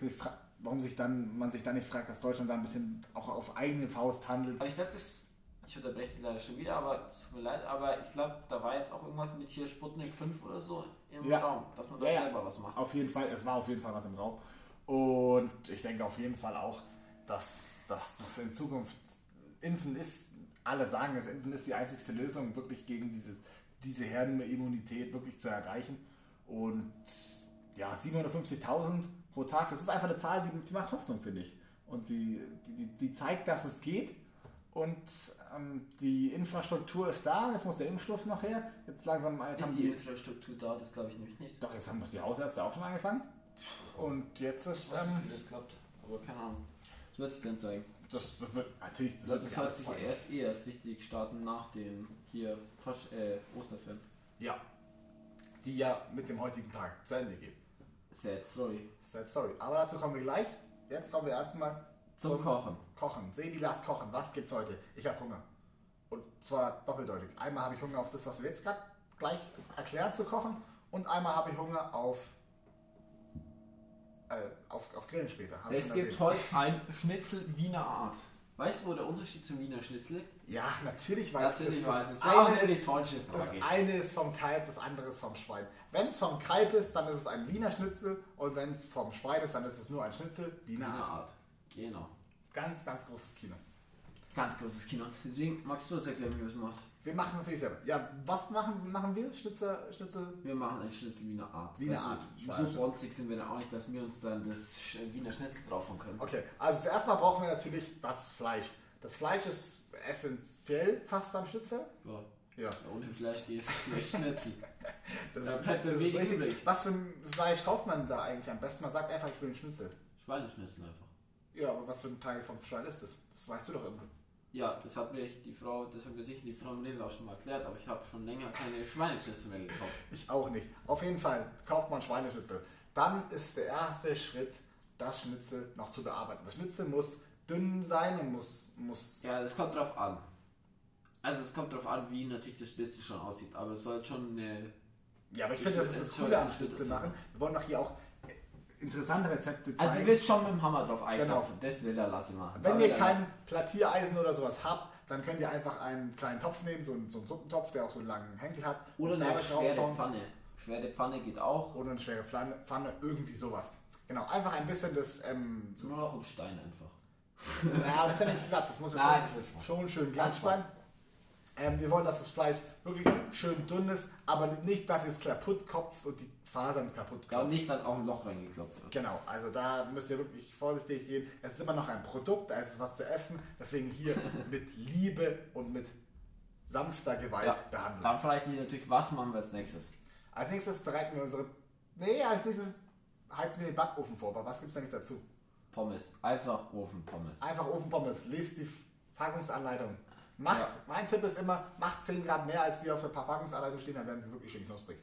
Speaker 1: warum sich dann, man sich dann nicht fragt, dass Deutschland da ein bisschen auch auf eigene Faust handelt.
Speaker 2: Aber ich glaube, das. Ich unterbreche dich leider schon wieder, aber es tut mir leid, aber ich glaube, da war jetzt auch irgendwas mit hier Sputnik 5 oder so im
Speaker 1: Ja.
Speaker 2: Raum, dass man da
Speaker 1: Ja,
Speaker 2: selber was macht.
Speaker 1: Auf jeden Fall, es war auf jeden Fall was im Raum. Und ich denke auf jeden Fall auch, dass, dass es in Zukunft Impfen ist, alle sagen es, Impfen ist die einzigste Lösung, wirklich gegen diese, diese Herdenimmunität wirklich zu erreichen. Und ja, 750.000 pro Tag, das ist einfach eine Zahl, die, die macht Hoffnung, finde ich. Und die, die, die zeigt, dass es geht. Und ähm, die Infrastruktur ist da, jetzt muss der Impfstoff noch her. Jetzt langsam jetzt
Speaker 2: Ist
Speaker 1: haben
Speaker 2: die
Speaker 1: die
Speaker 2: Infrastruktur da? Das glaube ich nämlich nicht.
Speaker 1: doch, jetzt haben doch die Hausärzte auch schon angefangen. Und jetzt
Speaker 2: Ich
Speaker 1: ist,
Speaker 2: weiß nicht,
Speaker 1: ähm,
Speaker 2: wie das klappt, aber keine Ahnung. Das wird sich dann zeigen.
Speaker 1: das, das wird natürlich, das
Speaker 2: Das,
Speaker 1: wird
Speaker 2: das hat sich erst eh erst richtig starten nach dem hier Fasch, äh, Osterfilm.
Speaker 1: Ja. Die ja mit dem heutigen Tag zu Ende geht.
Speaker 2: Sad Story.
Speaker 1: Sad Story. Aber dazu kommen wir gleich. Jetzt kommen wir erstmal
Speaker 2: Zum Kochen.
Speaker 1: Kochen. Sebi, lass kochen. Was gibt's heute? Ich habe Hunger. Und zwar doppeldeutig. Einmal habe ich Hunger auf das, was wir jetzt gerade gleich erklären zu kochen. Und einmal habe ich Hunger auf, äh, auf, auf Grillen später.
Speaker 2: Es gibt
Speaker 1: erwähnt.
Speaker 2: heute ein Schnitzel Wiener Art. Weißt du, wo der Unterschied zum Wiener Schnitzel liegt?
Speaker 1: Ja, natürlich weiß
Speaker 2: Natürlich
Speaker 1: ich das.
Speaker 2: weiß
Speaker 1: Das
Speaker 2: es. Aber
Speaker 1: eine ist, Das eine ist vom Kalb, das andere ist vom Schwein. Wenn es vom Kalb ist, dann ist es ein Wiener Schnitzel und wenn es vom Schwein ist, dann ist es nur ein Schnitzel Wiener
Speaker 2: Wiener
Speaker 1: Art.
Speaker 2: Art. Genau.
Speaker 1: Ganz, ganz großes Kino.
Speaker 2: Ganz großes Kino. Deswegen magst du uns erklären, wie wir es macht.
Speaker 1: Wir machen es natürlich selber. Ja, was machen, machen wir? Schnitzel, Schnitzel?
Speaker 2: Wir machen ein Schnitzel Wiener Art.
Speaker 1: Wiener
Speaker 2: Weißt du,
Speaker 1: Art.
Speaker 2: So bonzig sind wir da auch nicht, dass wir uns dann das Sch- Wiener Schnitzel draufhauen können.
Speaker 1: Okay, also zuerst mal brauchen wir natürlich das Fleisch. Das Fleisch ist essentiell fast beim Schnitzel.
Speaker 2: Ja.
Speaker 1: Ja,
Speaker 2: Ohne Fleisch geht es Schnitzel.
Speaker 1: das,
Speaker 2: Da
Speaker 1: ist,
Speaker 2: bleibt
Speaker 1: das
Speaker 2: dann
Speaker 1: ist richtig.
Speaker 2: übrig.
Speaker 1: Was für ein Fleisch kauft man da eigentlich am besten? Man sagt einfach, ich will einen Schnitzel.
Speaker 2: Schweineschnitzel einfach.
Speaker 1: Ja, aber was für ein Teil vom Schwein ist das? Das weißt du doch immer.
Speaker 2: Ja, das hat mir die Frau, das hat mir sicher die Frau im Leben auch schon mal erklärt, aber ich habe schon länger keine Schweineschnitzel mehr gekauft.
Speaker 1: Ich auch nicht. Auf jeden Fall kauft man Schweineschnitzel. Dann ist der erste Schritt, das Schnitzel noch zu bearbeiten. Das Schnitzel muss dünn sein und muss, muss
Speaker 2: Ja, das kommt drauf an. Also es kommt drauf an, wie natürlich das Schnitzel schon aussieht, aber es soll schon eine
Speaker 1: Ja, aber ich finde, das ist das Coole am Schnitzel machen. Wir wollen doch hier auch interessante Rezepte zeigen.
Speaker 2: Also du willst schon mit dem Hammer drauf einklopfen, das will der Lasse machen.
Speaker 1: Wenn ihr kein
Speaker 2: Lasse-
Speaker 1: Platiereisen oder sowas habt, dann könnt ihr einfach einen kleinen Topf nehmen, so einen, so einen Suppentopf, der auch so einen langen Henkel hat.
Speaker 2: Oder eine schwere
Speaker 1: draufhauen.
Speaker 2: Pfanne. Schwere Pfanne geht auch.
Speaker 1: Oder eine schwere Pfanne, Pfanne, irgendwie sowas. Genau, einfach ein bisschen das, ähm,
Speaker 2: Nur noch ein Stein einfach.
Speaker 1: naja, das ist ja nicht glatt, das muss ja schon, schon schön glatt sein. Ähm, wir wollen, dass das Fleisch wirklich schön dünn ist, aber nicht, dass es kaputt kopft und die Fasern kaputt
Speaker 2: Ja, und nicht, dass auch ein Loch reingeklopft wird.
Speaker 1: Genau, also da müsst ihr wirklich vorsichtig gehen. Es ist immer noch ein Produkt, da ist es was zu essen. Deswegen hier mit Liebe und mit sanfter Gewalt
Speaker 2: Ja,
Speaker 1: behandeln.
Speaker 2: Dann frage ich dich natürlich, was machen wir als nächstes?
Speaker 1: Als nächstes bereiten wir unsere. Nee, als nächstes heizen wir den Backofen vor. Aber was gibt es eigentlich dazu?
Speaker 2: Pommes. Einfach Ofenpommes.
Speaker 1: Einfach Ofenpommes. Lest die Packungsanleitung. Macht,
Speaker 2: Ja.
Speaker 1: mein Tipp ist immer, macht 10 Gramm mehr als die auf der Packungsanleitung stehen, dann werden sie wirklich schön knusprig.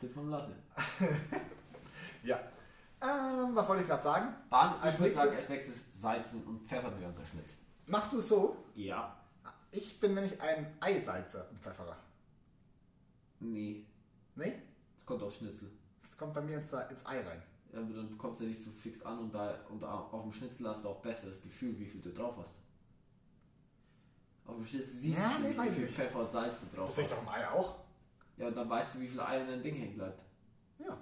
Speaker 2: Tipp von Lasse.
Speaker 1: Ja. Ähm, was wollte ich gerade sagen?
Speaker 2: Dann,
Speaker 1: Als nächstes-
Speaker 2: als nächstes salzen und pfeffern wir unser Schnitzel.
Speaker 1: Machst du es so?
Speaker 2: Ja.
Speaker 1: Ich bin nämlich ein Eisalzer und Pfefferer.
Speaker 2: Nee.
Speaker 1: Nee?
Speaker 2: Es kommt auf Schnitzel.
Speaker 1: Das kommt bei mir ins, ins Ei rein.
Speaker 2: Ja, aber dann kommt es ja nicht so fix an und, da, und auf dem Schnitzel hast du auch besseres Gefühl, wie viel du drauf hast. Auf dem Schnitzel siehst
Speaker 1: Ja,
Speaker 2: du schon,
Speaker 1: nee,
Speaker 2: wie
Speaker 1: weiß
Speaker 2: viel
Speaker 1: ich nicht.
Speaker 2: Pfeffer und Salz du drauf
Speaker 1: Das sehe ich
Speaker 2: hast.
Speaker 1: doch im Ei auch.
Speaker 2: Ja, und dann weißt du, wie viel Eier in deinem Ding hängen bleibt.
Speaker 1: Ja.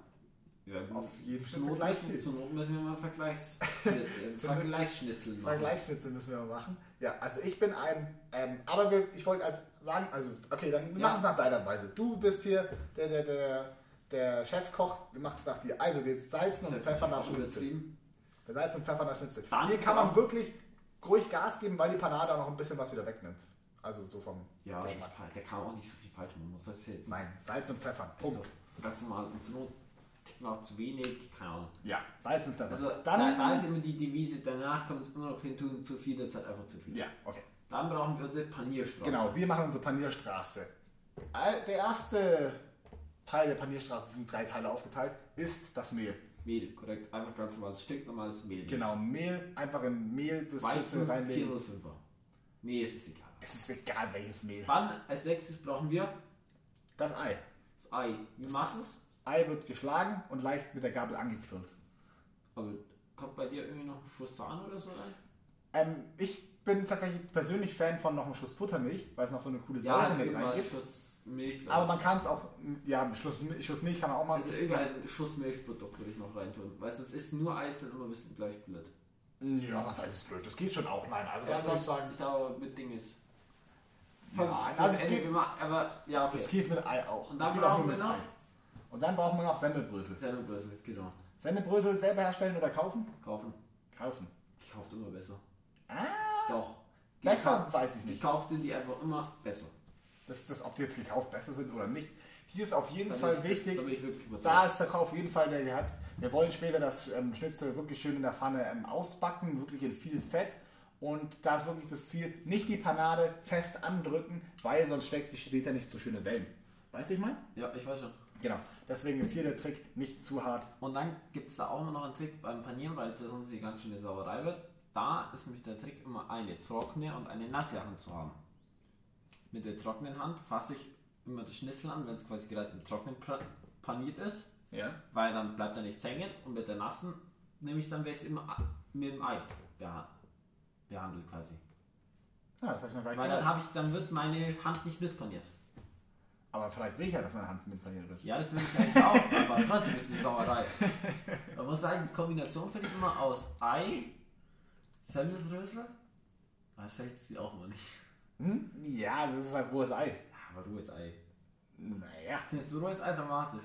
Speaker 2: Ja,
Speaker 1: Auf jeden
Speaker 2: zur Not
Speaker 1: viel.
Speaker 2: zur Not müssen wir mal Vergleichs äh, Vergleichsschnitzel machen.
Speaker 1: Vergleichsschnitzel müssen wir mal machen. Ja, also ich bin ein, ähm, aber wir, ich wollte als sagen, also, okay, dann wir
Speaker 2: Ja.
Speaker 1: machen es nach deiner Weise. Du bist hier der, der, der, der Chefkoch, wir machen es nach dir. Also, wir salzen und
Speaker 2: Das heißt,
Speaker 1: pfeffern nach Schnitzel. Wir salzen und pfeffern nach Schnitzel. Hier kann man wirklich ruhig Gas geben, weil die Panade auch noch ein bisschen was wieder wegnimmt. Also so vom
Speaker 2: Ja,
Speaker 1: Geschmack.
Speaker 2: der kann auch nicht so viel falsch machen. Muss das jetzt
Speaker 1: Nein, Salz und Pfeffern.
Speaker 2: Punkt.
Speaker 1: Punkt.
Speaker 2: ganz normal. Und zur Not ticken auch zu wenig. Keine Ahnung.
Speaker 1: Ja, Salz und Pfeffer.
Speaker 2: Also
Speaker 1: dann,
Speaker 2: da, da ist immer die Devise, danach man es immer noch hin tun, zu viel, das ist halt einfach zu viel.
Speaker 1: ja, okay.
Speaker 2: Dann brauchen wir unsere Panierstraße.
Speaker 1: Genau, wir machen unsere Panierstraße. Der erste Teil der Panierstraße sind drei Teile aufgeteilt, ist das Mehl.
Speaker 2: Mehl, korrekt. Einfach ganz normales Stück, normales Mehl.
Speaker 1: Genau, Mehl, einfach in Mehl das
Speaker 2: Weizen
Speaker 1: reinlegen.
Speaker 2: 405er. Nee, es ist egal.
Speaker 1: Es ist egal, welches Mehl.
Speaker 2: Dann als nächstes brauchen wir
Speaker 1: Das Ei.
Speaker 2: das Ei. Wie machst du es?
Speaker 1: Ei wird geschlagen und leicht mit der Gabel angequirlt.
Speaker 2: Aber kommt bei dir irgendwie noch ein Schuss Sahne oder so rein?
Speaker 1: Ähm, ich bin tatsächlich persönlich Fan von noch einem Schuss Buttermilch, weil es noch so eine coole
Speaker 2: Ja,
Speaker 1: Säure mit reingibt.
Speaker 2: Schuss Milch.
Speaker 1: Aber man kann es auch, ja, Schuss, Schuss Milch kann man auch mal.
Speaker 2: Also irgendein Schuss Milchprodukt würde ich noch reintun. Weil es ist nur Eis dann immer ein bisschen gleich blöd.
Speaker 1: Ja, was heißt es blöd? Das geht schon auch. Nein, also
Speaker 2: Ja,
Speaker 1: da würde ich sagen,
Speaker 2: ich glaube, mit Ding ist.
Speaker 1: Ja,
Speaker 2: fürs
Speaker 1: also es geht-
Speaker 2: machen- aber ja, okay.
Speaker 1: das geht mit Ei auch.
Speaker 2: Und
Speaker 1: Das
Speaker 2: dann brauchen wir noch-.
Speaker 1: Und dann brauchen wir noch Sendebrösel.
Speaker 2: Semmelbrösel, genau.
Speaker 1: Sendebrösel selber herstellen oder kaufen?
Speaker 2: Kaufen.
Speaker 1: Kaufen.
Speaker 2: Gekauft immer besser.
Speaker 1: Ah,
Speaker 2: Doch.
Speaker 1: besser
Speaker 2: Gekauft-
Speaker 1: weiß ich nicht.
Speaker 2: Gekauft sind die einfach immer besser.
Speaker 1: Das, das, ob die jetzt gekauft besser sind oder nicht. Hier ist auf jeden
Speaker 2: Da
Speaker 1: Fall
Speaker 2: ich-
Speaker 1: wichtig,
Speaker 2: Da
Speaker 1: ist der Kauf auf jeden Fall der hat. Wir wollen später das ähm, Schnitzel wirklich schön in der Pfanne ähm, ausbacken, wirklich in viel Fett. Und da ist wirklich das Ziel, nicht die Panade fest andrücken, weil sonst schlägt sich später nicht so schöne Wellen. Weißt du, ich meine?
Speaker 2: Ja, ich weiß schon.
Speaker 1: Genau. Deswegen ist hier der Trick, nicht zu hart.
Speaker 2: Und dann gibt es da auch immer noch einen Trick beim Panieren, weil es ja sonst die ganz schöne Sauerei wird. Da ist nämlich der Trick, immer eine trockene und eine nasse Hand zu haben. Mit der trockenen Hand fasse ich immer das Schnitzel an, wenn es quasi gerade im Trocknen pra- paniert ist,
Speaker 1: Ja?
Speaker 2: weil dann bleibt er nichts hängen. Und mit der nassen nehme ich dann, wenn ich es immer mit dem Ei beha behandelt quasi.
Speaker 1: Ja, das habe ich noch gar nicht
Speaker 2: Weil dann, habe ich, dann wird meine Hand nicht mitpaniert.
Speaker 1: Aber vielleicht will ich ja, dass meine Hand mit paniert wird.
Speaker 2: Ja, das will ich eigentlich auch, aber trotzdem ist es Sauerei. Man muss sagen, die Kombination finde ich immer aus Ei, Semmelbrösel, Das schmeckt sie auch immer nicht.
Speaker 1: Hm? Ja, das ist halt rohes Ei.
Speaker 2: Ja, aber rohes Ei.
Speaker 1: Naja.
Speaker 2: Findest du rohes Ei dramatisch?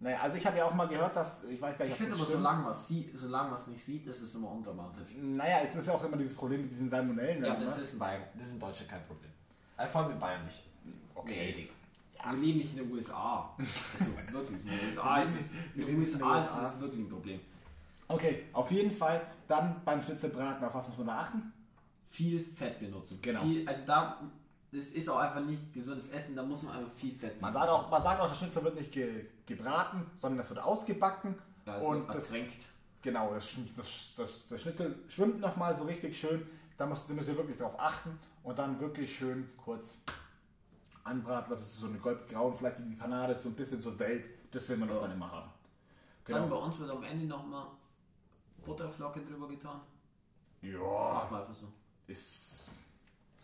Speaker 1: Naja, also ich habe ja auch mal gehört, dass, ich weiß gar nicht,
Speaker 2: Ich finde aber, solange man es sieht, solange man es nicht sieht, ist es immer undramatisch.
Speaker 1: Naja, es ist ja auch immer dieses Problem mit diesen Salmonellen.
Speaker 2: Ja, das ist in Bayern, das ist in Deutschland kein Problem. Äh, vor allem in Bayern nicht.
Speaker 1: Okay.
Speaker 2: Digga. Wir leben nicht in den USA. Also wirklich, in den USA ist es, in den
Speaker 1: nicht in den
Speaker 2: USA ist es wirklich ein Problem.
Speaker 1: Okay, auf jeden Fall dann beim Schnitzelbraten, auf was muss man da achten?
Speaker 2: Viel Fett benutzen.
Speaker 1: Genau.
Speaker 2: Viel, also da, das ist auch einfach nicht gesundes Essen, da muss man einfach viel Fett
Speaker 1: Man
Speaker 2: benutzen.
Speaker 1: sagt auch, man sagt auch der Schnitzel wird nicht ge gebraten, sondern es wird ausgebacken.
Speaker 2: ja, es
Speaker 1: und
Speaker 2: wird
Speaker 1: das,
Speaker 2: ertränkt.
Speaker 1: genau, das, das, das, der Schnitzel schwimmt nochmal so richtig schön. Da müsst, da müsst ihr wirklich drauf achten und dann wirklich schön kurz anbraten. Das ist so eine goldgrauen, vielleicht die Panade ist so ein bisschen so Welt. Das will man doch
Speaker 2: Ja.
Speaker 1: dann immer haben.
Speaker 2: Dann bei
Speaker 1: Genau.
Speaker 2: uns wird am Ende nochmal Butterflocke drüber getan.
Speaker 1: Ja,
Speaker 2: Mach mal einfach so.
Speaker 1: Ist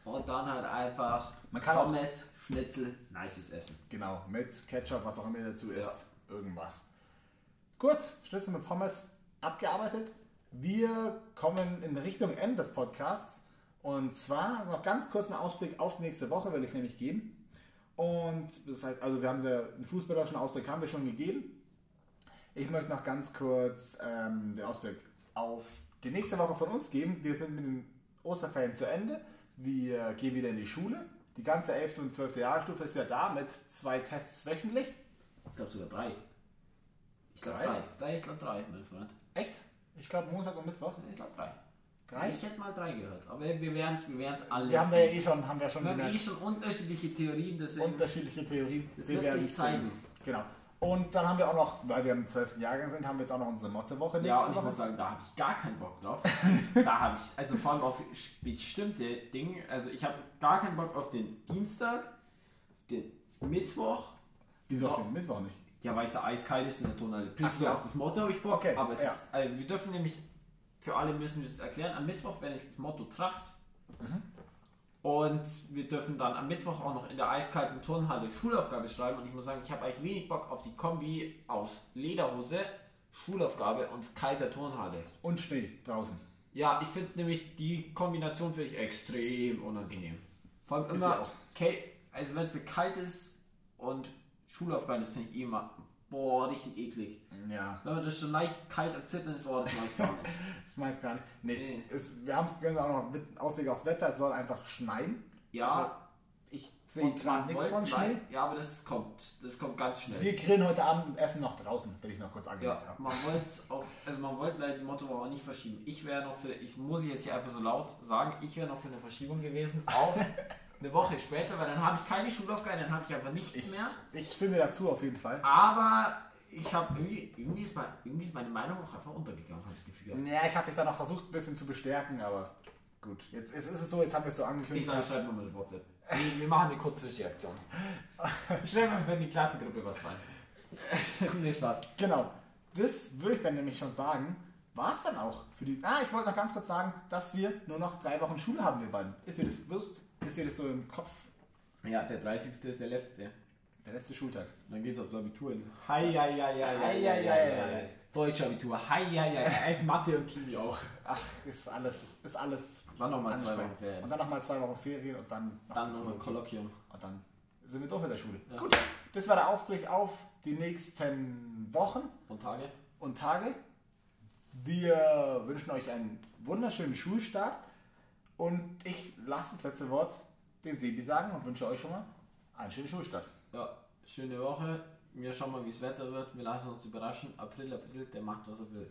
Speaker 2: Und dann halt einfach
Speaker 1: Man kann auch-
Speaker 2: Pommes, Schnitzel, nices Essen.
Speaker 1: Genau, mit Ketchup, was auch immer dazu ist, irgendwas. Gut, Schnitzel mit Pommes abgearbeitet. Wir kommen in Richtung Ende des Podcasts. Und zwar noch ganz kurz einen Ausblick auf die nächste Woche will ich nämlich geben. Und das heißt, also wir haben ja einen fußballerischen Ausblick haben wir schon gegeben. Ich möchte noch ganz kurz ähm, den Ausblick auf die nächste Woche von uns geben. Wir sind mit den Osterferien zu Ende. Wir gehen wieder in die Schule. Die ganze 11. und 12. Jahrstufe ist ja da mit zwei Tests wöchentlich.
Speaker 2: Ich glaube sogar drei. Ich glaube
Speaker 1: Drei?
Speaker 2: drei. Ich glaube drei, mein Freund.
Speaker 1: Echt? Ich glaube Montag und Mittwoch.
Speaker 2: Ich glaube drei.
Speaker 1: Drei?
Speaker 2: Ich hätte mal drei gehört. Aber wir werden es wir werden's alles
Speaker 1: Wir haben ja
Speaker 2: sehen.
Speaker 1: eh schon, haben wir schon
Speaker 2: Wir haben eh schon unterschiedliche Theorien, deswegen
Speaker 1: unterschiedliche Theorien.
Speaker 2: das
Speaker 1: wir
Speaker 2: wird sich
Speaker 1: sehen.
Speaker 2: zeigen.
Speaker 1: Genau. Und dann haben wir auch noch, weil wir im 12. Jahrgang sind, haben wir jetzt auch noch unsere Mottowoche
Speaker 2: Ja,
Speaker 1: nächste
Speaker 2: und ich
Speaker 1: Woche.
Speaker 2: muss sagen, da habe ich gar keinen Bock drauf. da habe ich, also vor allem auf bestimmte Dinge, also ich habe gar keinen Bock auf den Dienstag, den Mittwoch,
Speaker 1: Wieso auf
Speaker 2: Ja.
Speaker 1: den Mittwoch nicht?
Speaker 2: ja, weil es da eiskalt ist in der Tonale.
Speaker 1: Ach so.
Speaker 2: auf das Motto habe ich Bock,
Speaker 1: Okay,
Speaker 2: aber es
Speaker 1: ja.
Speaker 2: äh, wir dürfen nämlich, für alle müssen wir es erklären, am Mittwoch werde ich das Motto Tracht.
Speaker 1: Mhm.
Speaker 2: Und wir dürfen dann am Mittwoch auch noch in der eiskalten Turnhalle Schulaufgabe schreiben. Und ich muss sagen, ich habe eigentlich wenig Bock auf die Kombi aus Lederhose, Schulaufgabe und kalter Turnhalle.
Speaker 1: Und Schnee draußen.
Speaker 2: Ja, ich finde nämlich die Kombination finde ich extrem unangenehm. Vor allem immer, käl- also wenn es mir kalt ist und Schulaufgabe, das finde ich eh immer, boah, richtig eklig.
Speaker 1: Ja,
Speaker 2: Wenn man das schon leicht kalt am Zittern ist, oh, das mag ich gar nicht.
Speaker 1: das meinst gar nicht. Nee,
Speaker 2: Nee.
Speaker 1: Es, wir haben es auch noch mit Ausblick aufs Wetter. Es soll einfach schneien.
Speaker 2: Ja,
Speaker 1: Also, Ich sehe gerade nichts von Schnee.
Speaker 2: nein, Ja, aber das kommt, das kommt ganz schnell.
Speaker 1: Wir grillen heute Abend und essen noch draußen, will ich noch kurz angemerkt
Speaker 2: Ja,
Speaker 1: haben.
Speaker 2: man wollte auch, also man wollte leider die Mottowoche nicht verschieben. Ich wäre noch für, ich muss jetzt hier einfach so laut sagen, ich wäre noch für eine Verschiebung gewesen auf eine Woche später, weil dann habe ich keine Schulaufgabe, dann habe ich einfach nichts
Speaker 1: Ich,
Speaker 2: mehr.
Speaker 1: ich stimme dazu auf jeden Fall.
Speaker 2: Aber ich habe irgendwie, irgendwie ist, mein, irgendwie ist meine Meinung auch einfach untergegangen, habe ich das Gefühl. gehabt.
Speaker 1: Ja, ich habe dich dann noch versucht, ein bisschen zu bestärken, aber gut. Jetzt ist, ist es so, jetzt haben wir es so
Speaker 2: Ich
Speaker 1: angekündigt.
Speaker 2: glaube, schreibt mal mit WhatsApp. Nee, wir machen eine Kurzreaktion. Stell mal in die Klassengruppe was rein. nee, Spaß.
Speaker 1: Genau. Das würde ich dann nämlich schon sagen. War es dann auch für die. Ah, ich wollte noch ganz kurz sagen, dass wir nur noch drei Wochen Schule haben, wir beiden. Ist dir das bewusst? Ist dir das so im Kopf?
Speaker 2: Ja, der 30. ist der letzte.
Speaker 1: Der letzte Schultag.
Speaker 2: Dann geht's aufs Abitur hin. Hei, hei, hei, hei, hei,
Speaker 1: Hei,
Speaker 2: hei,
Speaker 1: hei,
Speaker 2: hei,
Speaker 1: hei,
Speaker 2: hei. Deutsch Abitur. Hei, hei, hei, hei. Mathe und Chemie auch.
Speaker 1: Ach, ist alles, ist alles.
Speaker 2: Dann nochmal zwei. Wochen Ferien.
Speaker 1: Und dann nochmal zwei Wochen Ferien und dann. noch
Speaker 2: Dann nochmal ein. Kolloquium.
Speaker 1: Und dann sind wir durch mit der Schule.
Speaker 2: Ja.
Speaker 1: Gut, das war der Ausblick auf die nächsten Wochen
Speaker 2: Und Tage?
Speaker 1: und Tage. Wir wünschen euch einen wunderschönen Schulstart und ich lasse das letzte Wort den Sebi sagen und wünsche euch schon mal einen schönen Schulstart.
Speaker 2: Ja, schöne Woche. Wir schauen mal, wie das Wetter wird. Wir lassen uns überraschen. April, April, der macht, was er will.